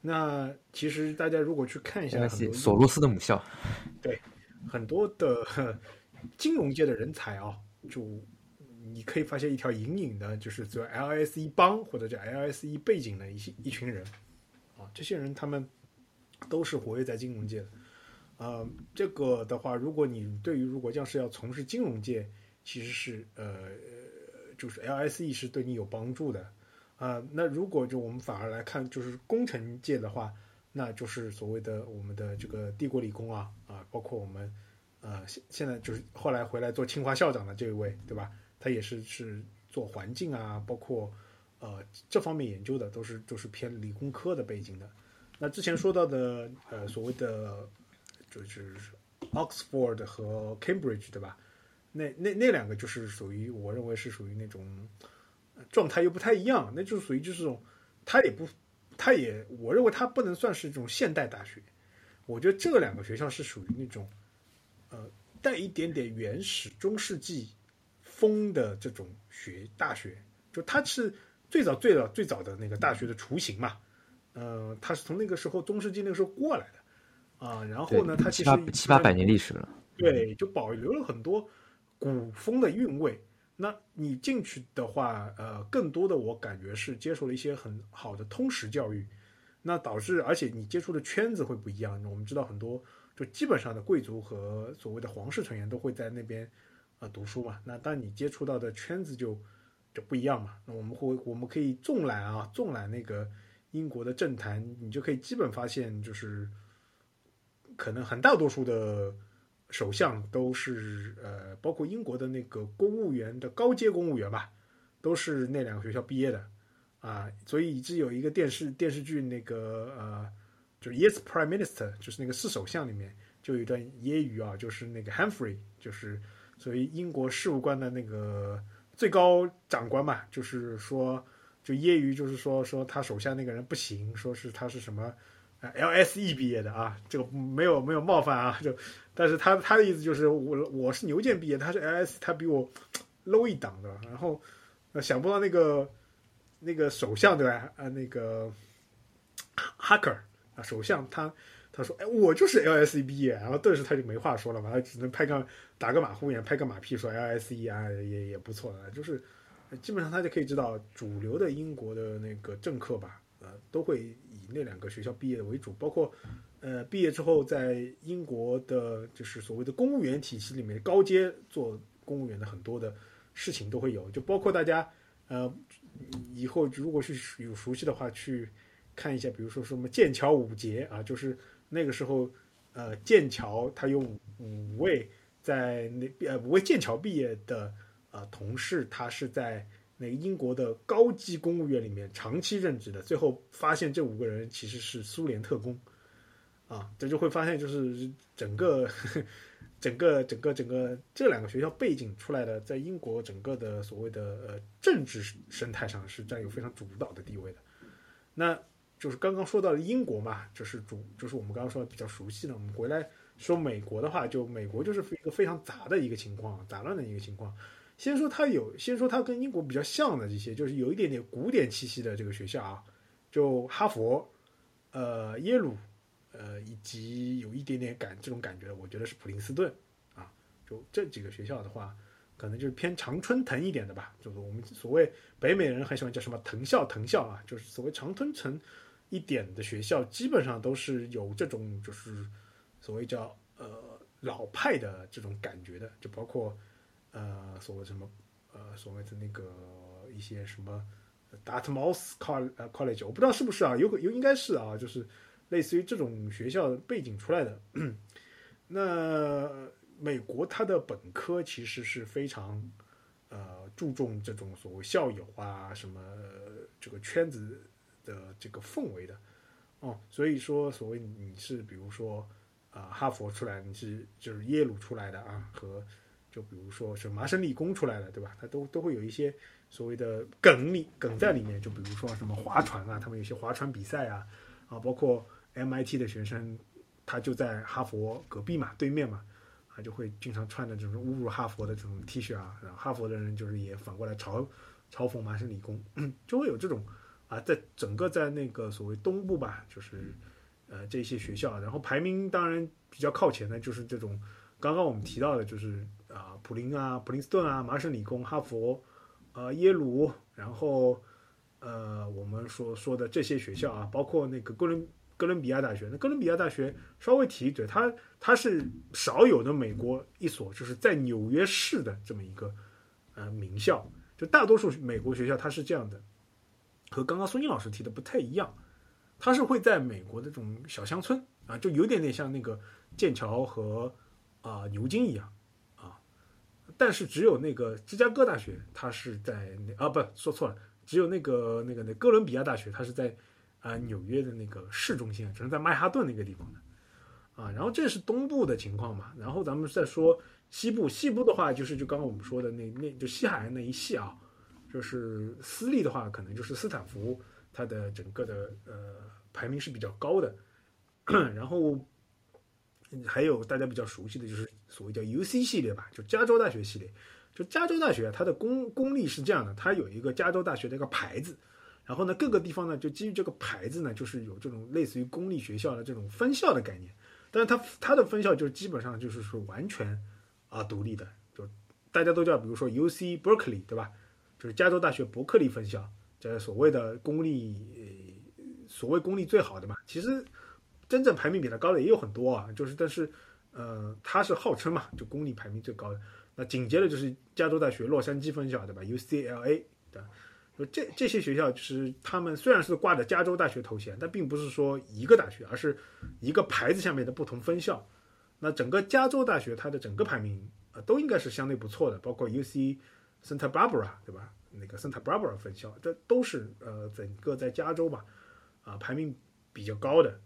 那其实大家如果去看一下很多索罗斯的母校，对很多的金融界的人才啊，就你可以发现一条隐隐的，就是做 LSE 帮或者叫 LSE 背景的一些一群人啊，这些人他们。都是活跃在金融界的，呃，这个的话，如果你对于如果将是要从事金融界，其实是呃，就是 LSE 是对你有帮助的，啊，那如果就我们反而来看，就是工程界的话，那就是所谓的我们的这个帝国理工啊啊，包括我们呃现现在就是后来回来做清华校长的这一位，对吧？他也是是做环境啊，包括呃这方面研究的，都是都是偏理工科的背景的。那之前说到的呃所谓的就是 Oxford 和 Cambridge，对吧？那那那两个就是属于，我认为是属于那种状态又不太一样，那就是属于就是这种，它也不，它也，我认为它不能算是这种现代大学。我觉得这两个学校是属于那种，呃，带一点点原始中世纪风的这种学大学，就它是最早最早最早的那个大学的雏形嘛，呃，它是从那个时候中世纪那个时候过来的，啊，然后呢，它其实七八百年历史了，对，就保留了很多。古风的韵味，那你进去的话，呃，更多的我感觉是接受了一些很好的通识教育，那导致而且你接触的圈子会不一样。我们知道很多就基本上的贵族和所谓的皇室成员都会在那边呃读书嘛，那当你接触到的圈子就就不一样嘛。那我们会我们可以纵览啊，纵览那个英国的政坛，你就可以基本发现就是可能很大多数的。首相都是呃，包括英国的那个公务员的高阶公务员吧，都是那两个学校毕业的啊，所以一直有一个电视电视剧那个呃，就是 Yes Prime Minister，就是那个四首相里面就有一段揶揄啊，就是那个 Humphrey，就是所谓英国事务官的那个最高长官嘛，就是说就揶揄，就是说说他手下那个人不行，说是他是什么。LSE 毕业的啊，这个没有没有冒犯啊，(laughs) 就，但是他他的意思就是我我是牛剑毕业，他是 LSE，他比我 low 一档的，然后呃想不到那个那个首相对吧？啊，那个哈克啊，首相他他说哎，我就是 LSE 毕业，然后顿时他就没话说了嘛，他只能拍个打个马虎眼，拍个马屁说 LSE 啊也也不错的，就是基本上他就可以知道主流的英国的那个政客吧，呃，都会以。那两个学校毕业的为主，包括，呃，毕业之后在英国的，就是所谓的公务员体系里面高阶做公务员的很多的事情都会有，就包括大家，呃，以后如果是有熟悉的话，去看一下，比如说什么剑桥五杰啊，就是那个时候，呃，剑桥他有五位在那呃五位剑桥毕业的呃同事，他是在。那个英国的高级公务员里面长期任职的，最后发现这五个人其实是苏联特工，啊，这就会发现就是整个 (laughs) 整个整个整个这两个学校背景出来的，在英国整个的所谓的呃政治生态上是占有非常主导的地位的。那就是刚刚说到的英国嘛，就是主就是我们刚刚说的比较熟悉的。我们回来说美国的话，就美国就是一个非常杂的一个情况，杂乱的一个情况。先说它有，先说它跟英国比较像的这些，就是有一点点古典气息的这个学校啊，就哈佛、呃耶鲁、呃以及有一点点感这种感觉，我觉得是普林斯顿啊，就这几个学校的话，可能就是偏常春藤一点的吧，就是我们所谓北美人很喜欢叫什么藤校藤校啊，就是所谓常春藤一点的学校，基本上都是有这种就是所谓叫呃老派的这种感觉的，就包括。呃，所谓什么，呃，所谓的那个一些什么，Dartmouth College，我不知道是不是啊，有可有应该是啊，就是类似于这种学校背景出来的。(coughs) 那美国它的本科其实是非常呃注重这种所谓校友啊，什么这个圈子的这个氛围的哦，所以说所谓你是比如说啊哈佛出来，你是就是耶鲁出来的啊和。就比如说是麻省理工出来的，对吧？它都都会有一些所谓的梗里梗在里面。就比如说什么划船啊，他们有些划船比赛啊，啊，包括 MIT 的学生，他就在哈佛隔壁嘛，对面嘛，啊，就会经常穿的这种侮辱哈佛的这种 T 恤啊。然后哈佛的人就是也反过来嘲嘲讽麻省理工，(clears throat) 就会有这种啊，在整个在那个所谓东部吧，就是呃这些学校，然后排名当然比较靠前的，就是这种刚刚我们提到的，就是。啊，普林啊，普林斯顿啊，麻省理工、哈佛，呃，耶鲁，然后呃，我们所说的这些学校啊，包括那个哥伦哥伦比亚大学。那哥伦比亚大学稍微提一嘴，它它是少有的美国一所就是在纽约市的这么一个呃名校。就大多数美国学校它是这样的，和刚刚孙静老师提的不太一样，它是会在美国的这种小乡村啊，就有点点像那个剑桥和啊牛津一样，但是只有那个芝加哥大学，它是在那啊不说错了，只有那个那个那哥伦比亚大学，它是在啊纽约的那个市中心，只能在曼哈顿那个地方的啊。然后这是东部的情况嘛，然后咱们再说西部，西部的话就是就刚刚我们说的那那就西海岸那一系啊。就是私立的话，可能就是斯坦福，它的整个的呃排名是比较高的。(coughs) 然后还有大家比较熟悉的就是所谓叫 U C 系列吧，就加州大学系列。就加州大学它的公公立是这样的，它有一个加州大学的一个牌子，然后呢各个地方呢就基于这个牌子呢，就是有这种类似于公立学校的这种分校的概念。但是它它的分校就是基本上就是说完全啊独立的，就大家都叫比如说 U C Berkeley 对吧？就是加州大学伯克利分校，这所谓的公立，所谓公立最好的嘛。其实真正排名比它高的也有很多啊。就是，但是，呃，它是号称嘛，就公立排名最高的。那紧接着就是加州大学洛杉矶分校，对吧？UCLA 的，就这这些学校，就是他们虽然是挂着加州大学头衔，但并不是说一个大学，而是一个牌子下面的不同分校。那整个加州大学它的整个排名呃都应该是相对不错的，包括 UC。Santa Barbara 对吧？那个 Santa Barbara 分校，这都是呃整个在加州吧，啊排名比较高的。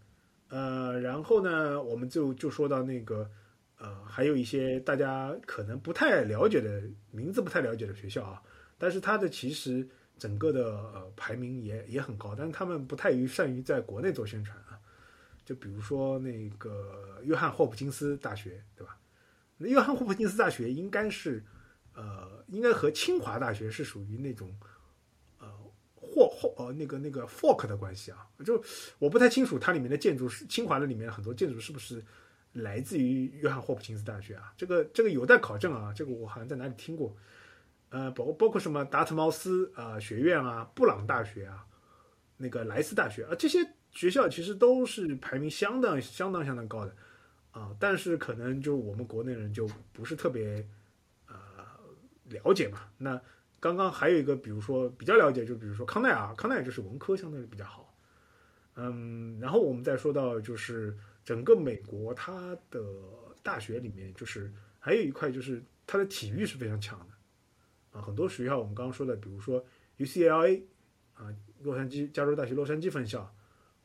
呃，然后呢，我们就就说到那个呃，还有一些大家可能不太了解的名字不太了解的学校啊，但是它的其实整个的呃排名也也很高，但是他们不太于善于在国内做宣传啊。就比如说那个约翰霍普金斯大学对吧？那约翰霍普金斯大学应该是。呃，应该和清华大学是属于那种，呃那个那个 fork 的关系啊，就我不太清楚它里面的建筑是清华的里面很多建筑是不是来自于约翰霍普金斯大学啊？这个这个有待考证啊，这个我好像在哪里听过。呃，包包括什么达特茅斯啊学院啊、布朗大学啊、那个莱斯大学啊，这些学校其实都是排名相当相当相当高的啊，但是可能就我们国内人就不是特别呃。了解嘛？那刚刚还有一个，比如说比较了解，就比如说康奈尔，康奈尔就是文科相对比较好。嗯，然后我们再说到就是整个美国它的大学里面，就是还有一块就是它的体育是非常强的啊。很多学校我们刚刚说的，比如说 UCLA 啊，洛杉矶加州大学洛杉矶分校，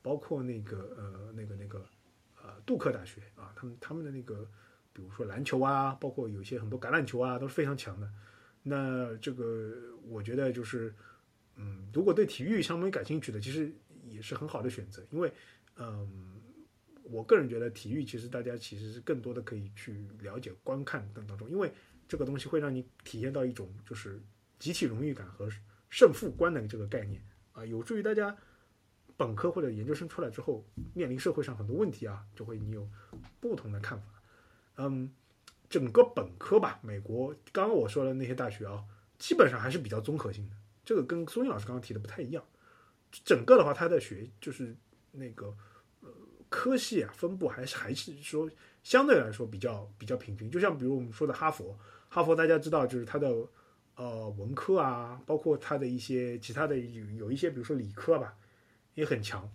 包括那个呃那个那个呃杜克大学啊，他们他们的那个比如说篮球啊，包括有些很多橄榄球啊，都是非常强的。那这个我觉得就是，嗯，如果对体育相对感兴趣的，其实也是很好的选择。因为，嗯，我个人觉得体育其实大家其实是更多的可以去了解、观看等当中，因为这个东西会让你体验到一种就是集体荣誉感和胜负观的这个概念啊，有助于大家本科或者研究生出来之后面临社会上很多问题啊，就会你有不同的看法，嗯。整个本科吧，美国刚刚我说的那些大学啊，基本上还是比较综合性的。这个跟苏英老师刚刚提的不太一样。整个的话，它的学就是那个呃科系啊分布还是还是说相对来说比较比较平均。就像比如我们说的哈佛，哈佛大家知道就是它的呃文科啊，包括它的一些其他的有有一些比如说理科吧也很强。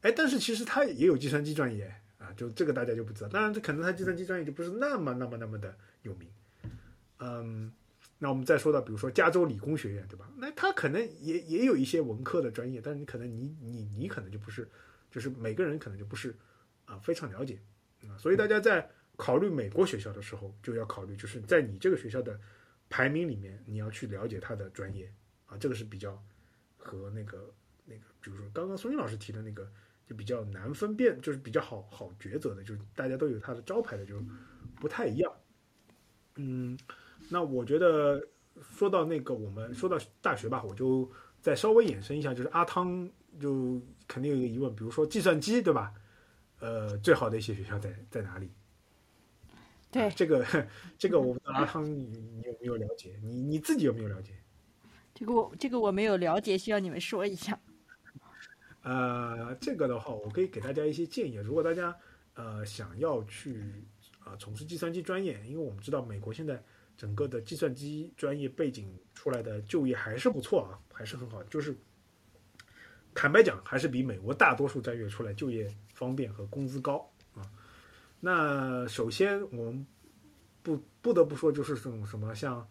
哎，但是其实它也有计算机专业。啊就这个大家就不知道，当然这可能他计算机专业就不是那么那么那么的有名，嗯，那我们再说到比如说加州理工学院，对吧？那他可能也也有一些文科的专业，但是你可能你你你可能就不是，就是每个人可能就不是啊非常了解啊，所以大家在考虑美国学校的时候，就要考虑就是在你这个学校的排名里面，你要去了解他的专业啊，这个是比较和那个那个，比如说刚刚孙军老师提的那个。就比较难分辨，就是比较好好抉择的，就是大家都有他的招牌的，就不太一样。嗯，那我觉得说到那个我们说到大学吧，我就再稍微延伸一下，就是阿汤就肯定有一个疑问，比如说计算机对吧？呃，最好的一些学校在在哪里？对，这个 (laughs) 这个我不知道阿汤你你有没有了解？你你自己有没有了解？这个我这个我没有了解，需要你们说一下。呃，这个的话，我可以给大家一些建议。如果大家呃想要去啊从事计算机专业，因为我们知道美国现在整个的计算机专业背景出来的就业还是不错啊，还是很好。就是坦白讲，还是比美国大多数专业出来就业方便和工资高啊。那首先我们不不得不说，就是这种什么像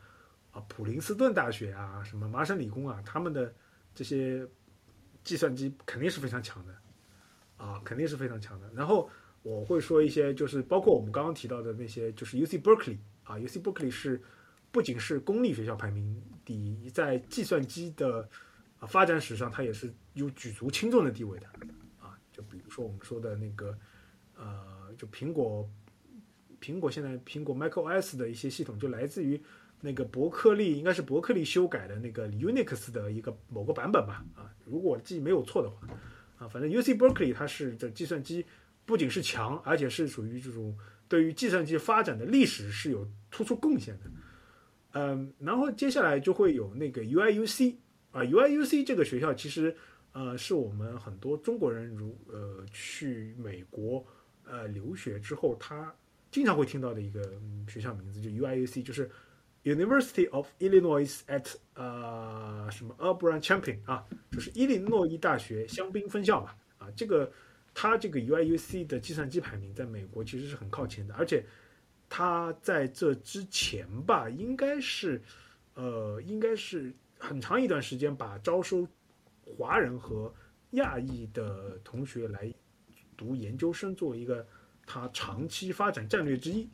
啊普林斯顿大学啊，什么麻省理工啊，他们的这些计算机肯定是非常强的啊，肯定是非常强的。然后我会说一些，就是包括我们刚刚提到的那些，就是 U C Berkeley 啊，U C Berkeley 是不仅是公立学校排名第一，在计算机的啊发展史上，它也是有举足轻重的地位的啊。就比如说我们说的那个呃，就苹果。苹果现在苹果 macOS 的一些系统就来自于那个伯克利，应该是伯克利修改的那个 Unix 的一个某个版本吧？啊，如果记忆没有错的话，啊，反正 UC Berkeley 它是这计算机不仅是强，而且是属于这种对于计算机发展的历史是有突出贡献的。嗯，然后接下来就会有那个 UIUC 啊，UIUC 这个学校其实呃是我们很多中国人如呃去美国呃留学之后他。经常会听到的一个学校名字就 UIUC，就是 University of Illinois at 呃什么 Urban Champaign 啊，就是伊利诺伊大学香槟分校嘛啊，这个它这个 UIUC 的计算机排名在美国其实是很靠前的，而且它在这之前吧，应该是呃应该是很长一段时间把招收华人和亚裔的同学来读研究生作为一个。它长期发展战略之一，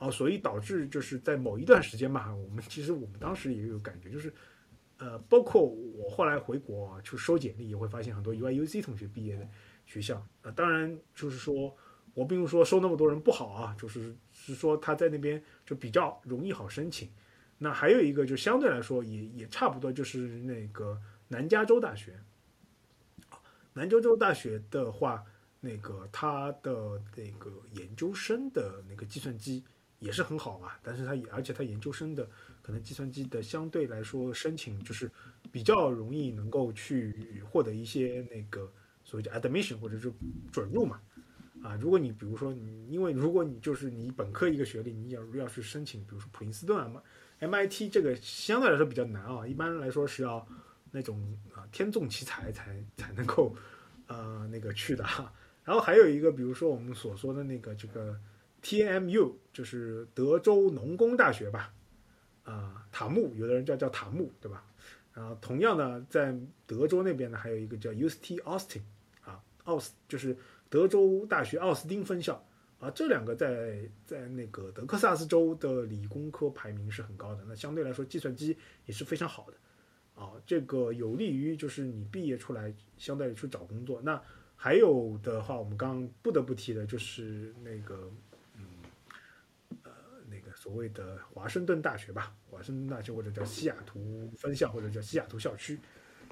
啊，所以导致就是在某一段时间吧，我们其实我们当时也有感觉，就是，呃，包括我后来回国去收简历，也会发现很多 UIUC 同学毕业的学校，啊，当然就是说我并不说收那么多人不好啊，就是是说他在那边就比较容易好申请。那还有一个就相对来说也也差不多，就是那个南加州大学，南加州大学的话。那个他的那个研究生的那个计算机也是很好嘛，但是他也而且他研究生的可能计算机的相对来说申请就是比较容易能够去获得一些那个所谓的 admission 或者是准入嘛，啊，如果你比如说你因为如果你就是你本科一个学历，你要要去申请，比如说普林斯顿啊，MIT 这个相对来说比较难啊，一般来说是要那种啊天纵奇才才才能够呃那个去的哈。然后还有一个，比如说我们所说的那个这个 TMU，就是德州农工大学吧，啊，塔木，有的人叫叫塔木，对吧？然后同样呢，在德州那边呢，还有一个叫 UST Austin，啊，奥斯就是德州大学奥斯汀分校，啊，这两个在在那个德克萨斯州的理工科排名是很高的，那相对来说计算机也是非常好的，啊，这个有利于就是你毕业出来，相对于去找工作，那。还有的话，我们刚不得不提的就是，那个所谓的华盛顿大学吧，华盛顿大学或者叫西雅图分校或者叫西雅图校区，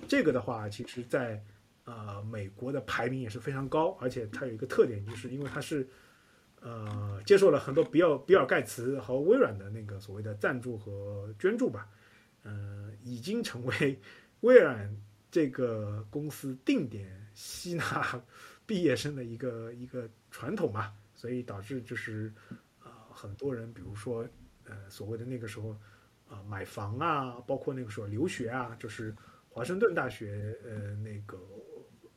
这个的话，其实在呃美国的排名也是非常高，而且它有一个特点，就是因为它是呃接受了很多比尔比尔盖茨和微软的那个所谓的赞助和捐助吧，嗯，已经成为 (laughs) 微软这个公司定点。吸纳 (laughs) 毕业生的一个一个传统嘛，所以导致就是，很多人比如说呃，所谓的那个时候啊，买房啊，包括那个时候留学啊，就是华盛顿大学呃那个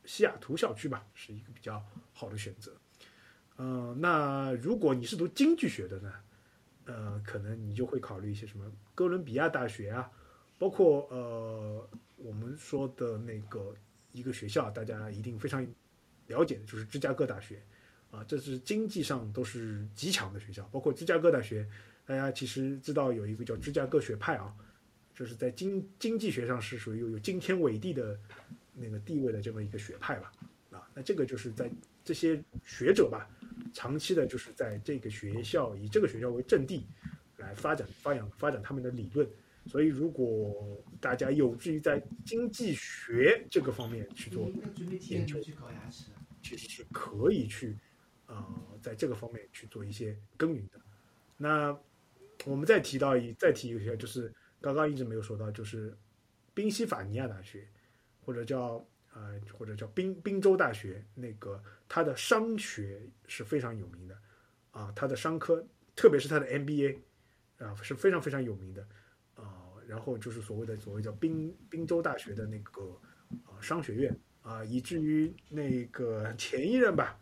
西雅图校区吧，是一个比较好的选择。嗯，那如果你是读经济学的呢，呃，可能你就会考虑一些什么哥伦比亚大学啊，包括呃我们说的那个。一个学校，大家一定非常了解的，就是芝加哥大学，啊，这是经济上都是极强的学校。包括芝加哥大学，大家其实知道有一个叫芝加哥学派啊，就是在经经济学上是属于有有惊天伟地的那个地位的这么一个学派吧，啊，那这个就是在这些学者吧，长期的就是在这个学校以这个学校为阵地来发展发扬发展他们的理论。所以，如果大家有志于在经济学这个方面去做研究，其实是可以去，呃，在这个方面去做一些耕耘的。那我们再提到一，再提一下，就是刚刚一直没有说到，就是宾夕法尼亚大学，或者叫呃，或者叫宾宾州大学，那个它的商学是非常有名的，啊，它的商科，特别是它的 MBA，啊，是非常非常有名的啊。然后就是所谓的所谓叫宾宾州大学的那个啊商学院啊，以至于那个前一任吧，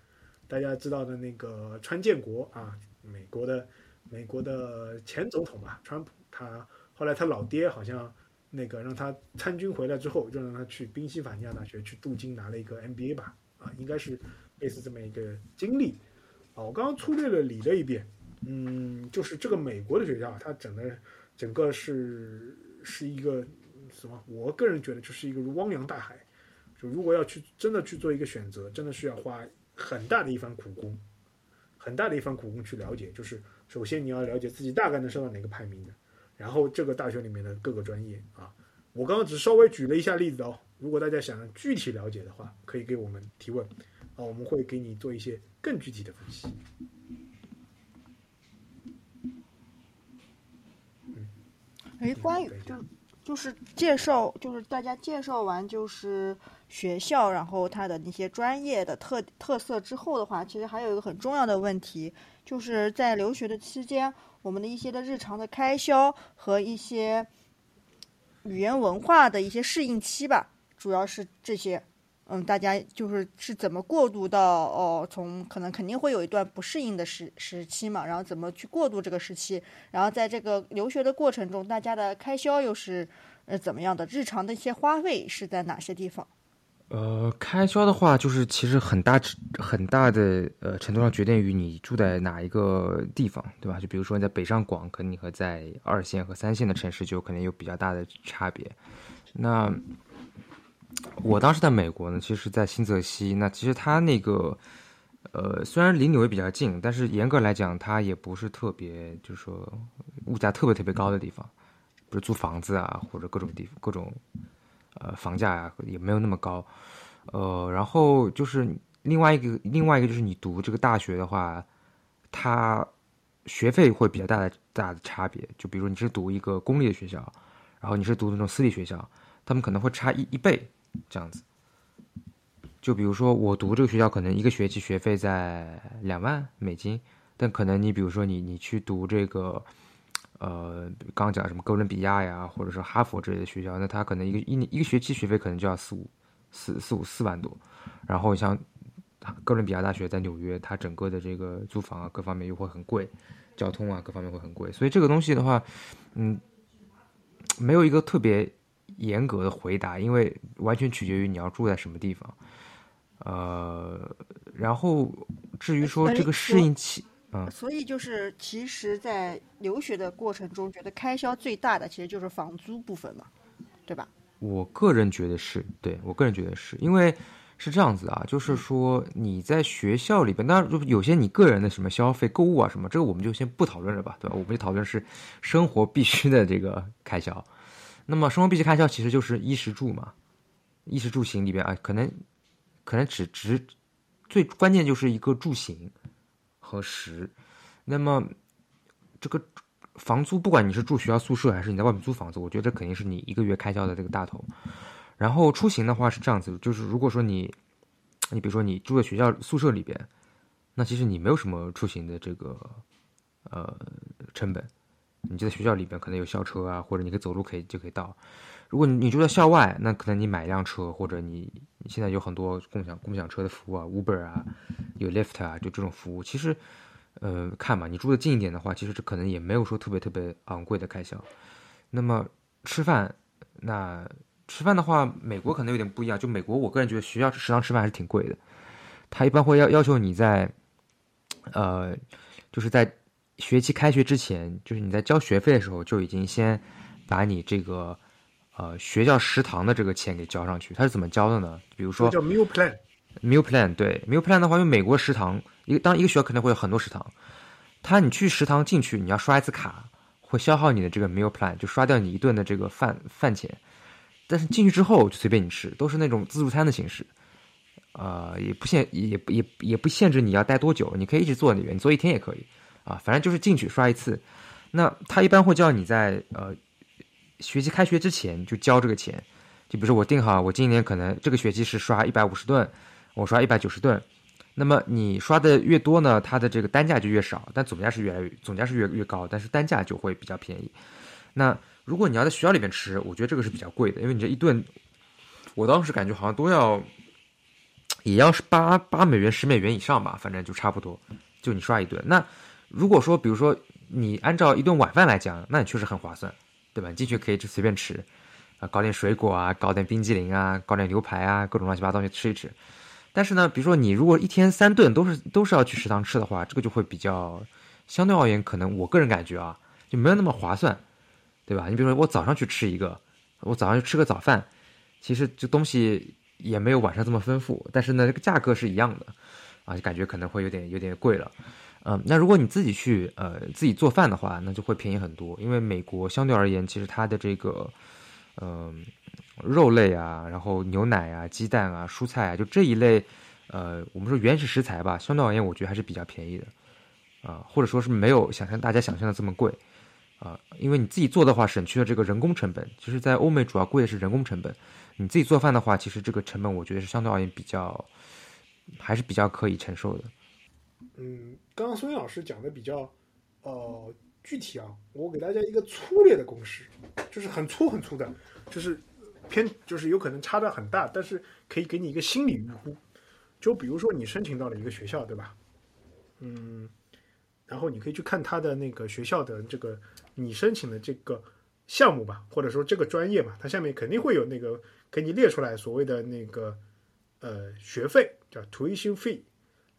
大家知道的那个川建国啊，美国的美国的前总统吧，川普，他后来他老爹好像那个让他参军回来之后，就让他去宾夕法尼亚大学去镀金拿了一个 MBA 吧，啊，应该是类似这么一个经历。啊，我刚刚粗略的理了一遍，嗯，就是这个美国的学校，它整个整个是是一个什么？我个人觉得就是一个汪洋大海。就如果要去真的去做一个选择，真的是要花很大的一番苦功，很大的一番苦功去了解。就是首先你要了解自己大概能上到哪个排名的，然后这个大学里面的各个专业啊。我刚刚只稍微举了一下例子哦，如果大家想具体了解的话，可以给我们提问啊，我们会给你做一些更具体的分析。嗯，哎，关于就就是介绍，就是大家介绍完就是。学校，然后它的那些专业的特特色之后的话，其实还有一个很重要的问题，就是在留学的期间，我们的一些的日常的开销和一些语言文化的一些适应期吧，主要是这些。嗯，大家就是是怎么过渡到哦，从可能肯定会有一段不适应的时时期嘛，然后怎么去过渡这个时期，然后在这个留学的过程中，大家的开销又是呃怎么样的？日常的一些花费是在哪些地方？呃，开销的话，就是其实很大很大的呃程度上决定于你住在哪一个地方，对吧？就比如说你在北上广，可能你和在二线和三线的城市就可能有比较大的差别。那我当时在美国呢，其实，在新泽西，那其实它那个呃虽然离纽约比较近，但是严格来讲，它也不是特别，就是说物价特别特别高的地方，不是租房子啊，或者各种地各种。呃，房价呀也没有那么高，呃，然后就是另外一个，另外一个就是你读这个大学的话，它学费会比较大的大的差别。就比如你是读一个公立的学校，然后你是读那种私立学校，他们可能会差一一倍这样子。就比如说我读这个学校，可能一个学期学费在两万美金，但可能你比如说你你去读这个。呃，刚刚讲什么哥伦比亚呀，或者是哈佛之类的学校，那他可能一个一年一个学期学费可能就要四五四四五四万多，然后像哥伦比亚大学在纽约，它整个的这个租房啊各方面又会很贵，交通啊各方面会很贵，所以这个东西的话，嗯，没有一个特别严格的回答，因为完全取决于你要住在什么地方，呃，然后至于说这个适应期。嗯，所以就是，其实，在留学的过程中，觉得开销最大的其实就是房租部分嘛，对吧？我个人觉得是，对我个人觉得是因为是这样子啊，就是说你在学校里边，当然有些你个人的什么消费、购物啊什么，这个我们就先不讨论了吧，对吧？我们就讨论是生活必须的这个开销。那么生活必须开销其实就是衣食住嘛，衣食住行里边啊，可能可能只只最关键就是一个住行。和十，那么这个房租，不管你是住学校宿舍还是你在外面租房子，我觉得这肯定是你一个月开销的这个大头。然后出行的话是这样子，就是如果说你，你比如说你住在学校宿舍里边，那其实你没有什么出行的这个呃成本，你就在学校里边可能有校车啊，或者你可以走路可以就可以到。如果你住在校外，那可能你买一辆车，或者你现在有很多共享共享车的服务啊，Uber 啊，有 Lyft 啊，就这种服务，其实，呃，看嘛，你住的近一点的话，其实这可能也没有说特别特别昂贵的开销。那么吃饭，那吃饭的话，美国可能有点不一样。就美国，我个人觉得学校食堂吃饭还是挺贵的。他一般会要要求你在，呃，就是在学期开学之前，就是你在交学费的时候就已经先把你这个。呃，学校食堂的这个钱给交上去，他是怎么交的呢？比如说叫 meal plan，meal plan 对 meal plan 的话，因为美国食堂一个当一个学校肯定会有很多食堂，他你去食堂进去，你要刷一次卡，会消耗你的这个 meal plan，就刷掉你一顿的这个饭饭钱。但是进去之后就随便你吃，都是那种自助餐的形式，呃，也不限也也也不限制你要待多久，你可以一直坐那边，你坐一天也可以啊，反正就是进去刷一次。那他一般会叫你在呃。学期开学之前就交这个钱，就比如说我定好，我今年可能这个学期是刷一百五十顿，我刷一百九十顿，那么你刷的越多呢，它的这个单价就越少，但总价是越来越总价是越越高，但是单价就会比较便宜。那如果你要在学校里面吃，我觉得这个是比较贵的，因为你这一顿，我当时感觉好像都要也要是八八美元、十美元以上吧，反正就差不多，就你刷一顿。那如果说，比如说你按照一顿晚饭来讲，那你确实很划算，对吧？进去可以就随便吃，啊，搞点水果啊，搞点冰激凌啊，搞点牛排啊，各种乱七八糟东西吃一吃。但是呢，比如说你如果一天三顿都是都是要去食堂吃的话，这个就会比较相对而言，可能我个人感觉啊，就没有那么划算，对吧？你比如说我早上去吃一个，我早上去吃个早饭，其实这东西也没有晚上这么丰富，但是呢，这个价格是一样的，啊，就感觉可能会有点有点贵了。嗯，那如果你自己去呃自己做饭的话，那就会便宜很多，因为美国相对而言，其实它的这个嗯。肉类啊，然后牛奶啊、鸡蛋啊、蔬菜啊，就这一类，呃，我们说原始食材吧，相对而言，我觉得还是比较便宜的，啊，或者说是没有想象大家想象的这么贵，啊，因为你自己做的话，省去了这个人工成本。其实，在欧美主要贵的是人工成本。你自己做饭的话，其实这个成本，我觉得是相对而言比较，还是比较可以承受的。嗯，刚刚孙老师讲的比较，呃，具体啊，我给大家一个粗略的公式，就是很粗很粗的，就是。偏就是有可能差的很大，但是可以给你一个心理预估。就比如说你申请到了一个学校，对吧？嗯，然后你可以去看他的那个学校的这个你申请的这个项目吧，或者说这个专业嘛，它下面肯定会有那个给你列出来所谓的那个呃学费叫 tuition fee，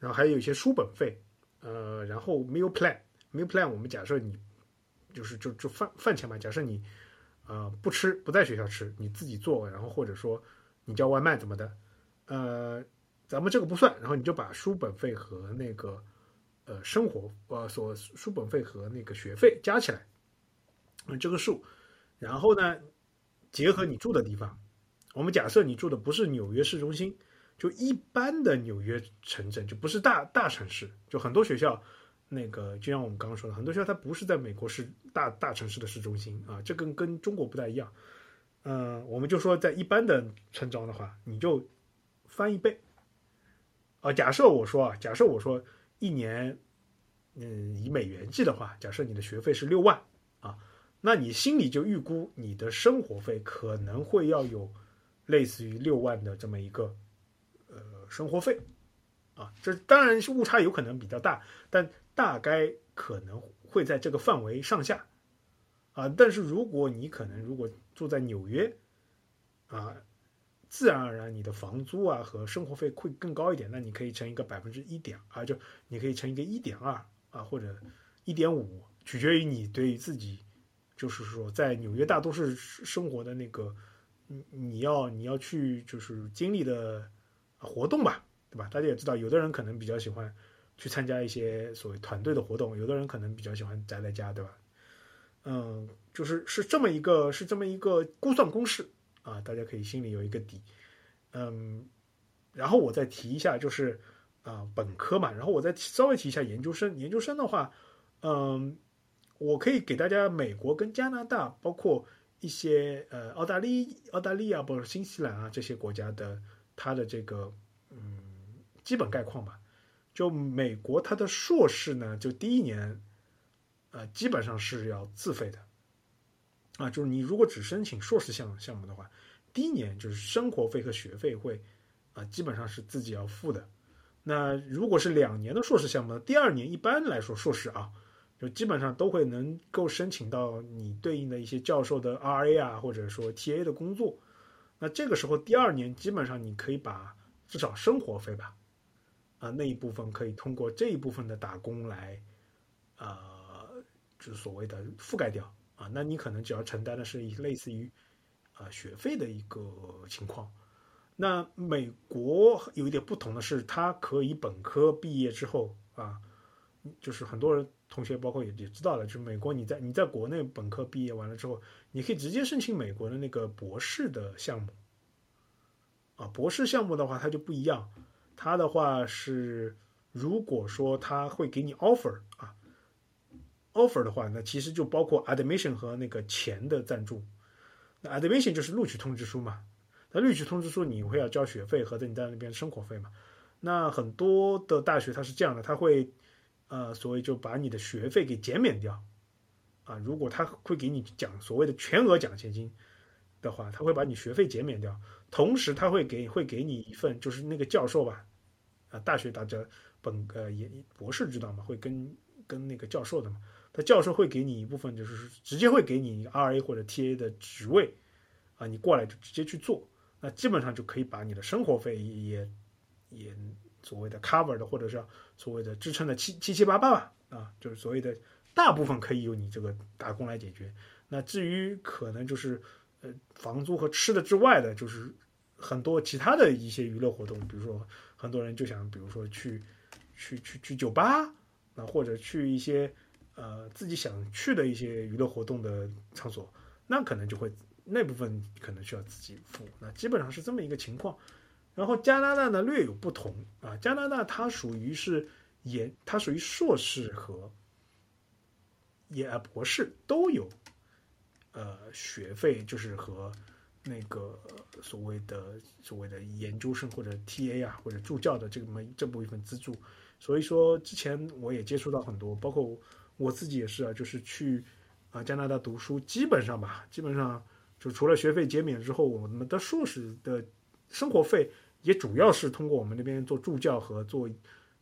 然后还有一些书本费，呃，然后 meal plan，meal plan 我们假设你就是就就饭饭钱嘛，假设你。呃，不吃，不在学校吃，你自己做，然后或者说你叫外卖怎么的，呃，咱们这个不算，然后你就把书本费和那个呃生活呃所书本费和那个学费加起来，嗯，这个数，然后呢，结合你住的地方，我们假设你住的不是纽约市中心，就一般的纽约城镇，就不是大大城市，就很多学校。那个就像我们刚刚说的，很多学校它不是在美国是大大城市的市中心啊，这跟跟中国不太一样。嗯，我们就说在一般的村庄的话，你就翻一倍。啊，假设我说啊，假设我说一年，嗯，以美元计的话，假设你的学费是六万啊，那你心里就预估你的生活费可能会要有类似于六万的这么一个生活费啊，这当然是误差有可能比较大，但。大概可能会在这个范围上下，啊，但是如果你可能如果住在纽约，啊，自然而然你的房租啊和生活费会更高一点，那你可以乘一个百分之一点啊，就你可以乘一个一点二啊或者一点五，取决于你对于自己，就是说在纽约大都市生活的那个，你你要你要去就是经历的活动吧，对吧？大家也知道，有的人可能比较喜欢。去参加一些所谓团队的活动，有的人可能比较喜欢宅在家，对吧？嗯，就是是这么一个是这么一个估算公式啊，大家可以心里有一个底。嗯，然后我再提一下，就是啊本科嘛，然后我再稍微提一下研究生。研究生的话，嗯，我可以给大家美国跟加拿大，包括一些呃澳大利澳大利亚，包括新西兰啊这些国家的它的这个嗯基本概况吧。就美国，它的硕士呢，就第一年，呃，基本上是要自费的，啊，就是你如果只申请硕士项项目的话，第一年就是生活费和学费会，啊，基本上是自己要付的。那如果是两年的硕士项目，第二年一般来说硕士啊，就基本上都会能够申请到你对应的一些教授的 RA 啊，或者说 TA 的工作。那这个时候第二年基本上你可以把至少生活费吧。啊，那一部分可以通过这一部分的打工来，呃，就是所谓的覆盖掉啊。那你可能只要承担的是一类似于，啊学费的一个情况。那美国有一点不同的是，它可以本科毕业之后啊，就是很多人同学包括也也知道了，就是美国你在你在国内本科毕业完了之后，你可以直接申请美国的那个博士的项目。啊，博士项目的话，它就不一样。它的话是，如果说他会给你 offer 啊，offer 的话，那其实就包括 admission 和那个钱的赞助。那 admission 就是录取通知书嘛，那录取通知书你会要交学费和在你在那边生活费嘛。那很多的大学它是这样的，他会呃，所谓就把你的学费给减免掉啊。如果他会给你奖所谓的全额奖学金，的话，他会把你学费减免掉，同时他会给会给你一份，就是那个教授吧，啊，大学大家本呃也博士知道吗？会跟跟那个教授的嘛，他教授会给你一部分，就是直接会给你一个 R A 或者 T A 的职位，啊，你过来就直接去做，那基本上就可以把你的生活费也也所谓的 cover 的，或者是所谓的支撑的七七七八八吧，啊，就是所谓的大部分可以由你这个打工来解决。那至于可能就是。呃，房租和吃的之外的，就是很多其他的一些娱乐活动，比如说很多人就想，比如说去去去去酒吧啊，或者去一些呃自己想去的一些娱乐活动的场所，那可能就会那部分可能需要自己付。那基本上是这么一个情况。然后加拿大呢略有不同啊，加拿大它属于是研，它属于硕士和也博士都有。呃，学费就是和那个所谓的所谓的研究生或者 TA 啊，或者助教的这么这部分资助。所以说，之前我也接触到很多，包括我自己也是啊，就是去啊加拿大读书，基本上吧，基本上就除了学费减免之后，我们的硕士的生活费也主要是通过我们那边做助教和做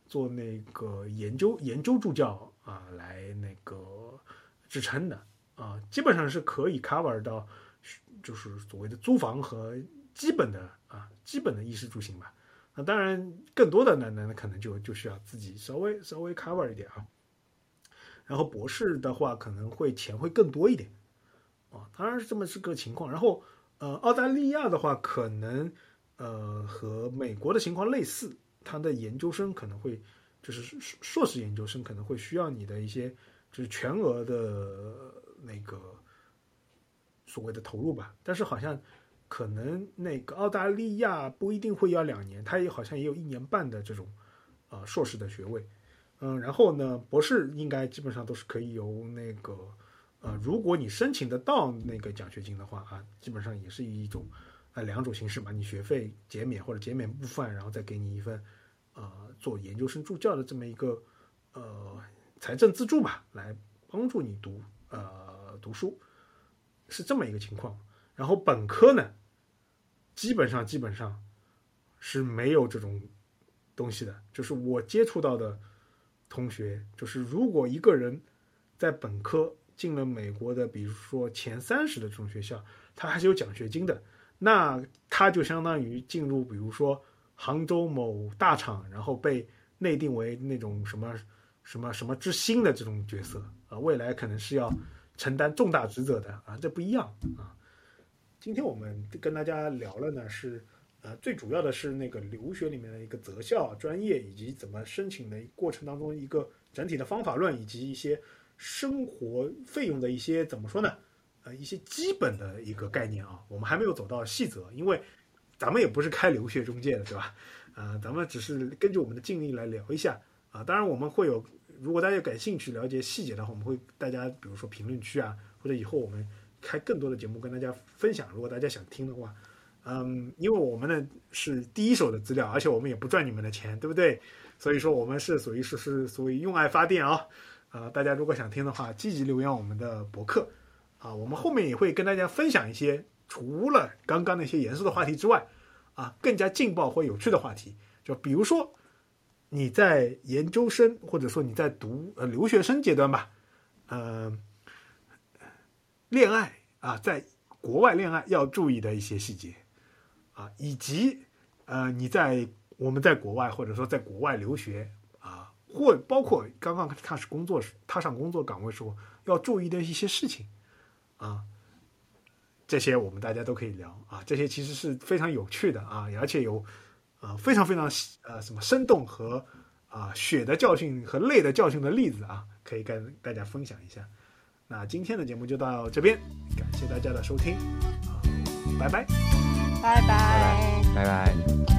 做那个研究研究助教啊来那个支撑的。啊，基本上是可以 cover 到，就是所谓的租房和基本的啊基本的衣食住行吧。那当然，更多的呢，那可能就就需要自己稍微稍微 cover 一点啊。然后博士的话，可能会钱会更多一点啊，当然是这么是个情况。然后呃，澳大利亚的话，可能呃和美国的情况类似，他的研究生可能会就是硕士研究生可能会需要你的一些就是全额的。那个所谓的投入吧，但是好像可能那个澳大利亚不一定会要两年，他也好像也有一年半的这种呃硕士的学位，嗯，然后呢，博士应该基本上都是可以由那个呃，如果你申请得到那个奖学金的话啊，基本上也是一种呃两种形式吧，你学费减免或者减免部分，然后再给你一份呃做研究生助教的这么一个呃财政资助吧，来帮助你读呃。读书是这么一个情况，然后本科呢，基本上基本上是没有这种东西的。就是我接触到的同学，就是如果一个人在本科进了美国的，比如说前三十的这种学校，他还是有奖学金的，那他就相当于进入，比如说杭州某大厂，然后被内定为那种什么什么什么之星的这种角色啊，未来可能是要。承担重大职责的啊，这不一样啊。今天我们跟大家聊了呢，是呃，最主要的是那个留学里面的一个择校专业，以及怎么申请的过程当中一个整体的方法论，以及一些生活费用的一些怎么说呢？一些基本的一个概念啊。我们还没有走到细则，因为咱们也不是开留学中介的，对吧？啊，咱们只是根据我们的经历来聊一下啊。当然我们会有。如果大家感兴趣了解细节的话，我们会大家比如说评论区啊，或者以后我们开更多的节目跟大家分享。如果大家想听的话，嗯，因为我们呢是第一手的资料，而且我们也不赚你们的钱，对不对？所以说我们是属于是是所谓用爱发电啊，啊，大家如果想听的话，积极留言我们的博客啊，我们后面也会跟大家分享一些除了刚刚那些严肃的话题之外，啊，更加劲爆或有趣的话题，就比如说。你在研究生或者说你在读呃留学生阶段吧，呃，恋爱啊，在国外恋爱要注意的一些细节啊，以及呃你在我们在国外或者说在国外留学啊，或包括刚刚开始工作时踏上工作岗位时候要注意的一些事情啊，这些我们大家都可以聊啊，这些其实是非常有趣的啊，而且有。啊，非常非常呃，什么生动和啊血的教训和泪的教训的例子啊，可以跟大家分享一下。那今天的节目就到这边，感谢大家的收听，啊，拜拜，拜拜，拜拜。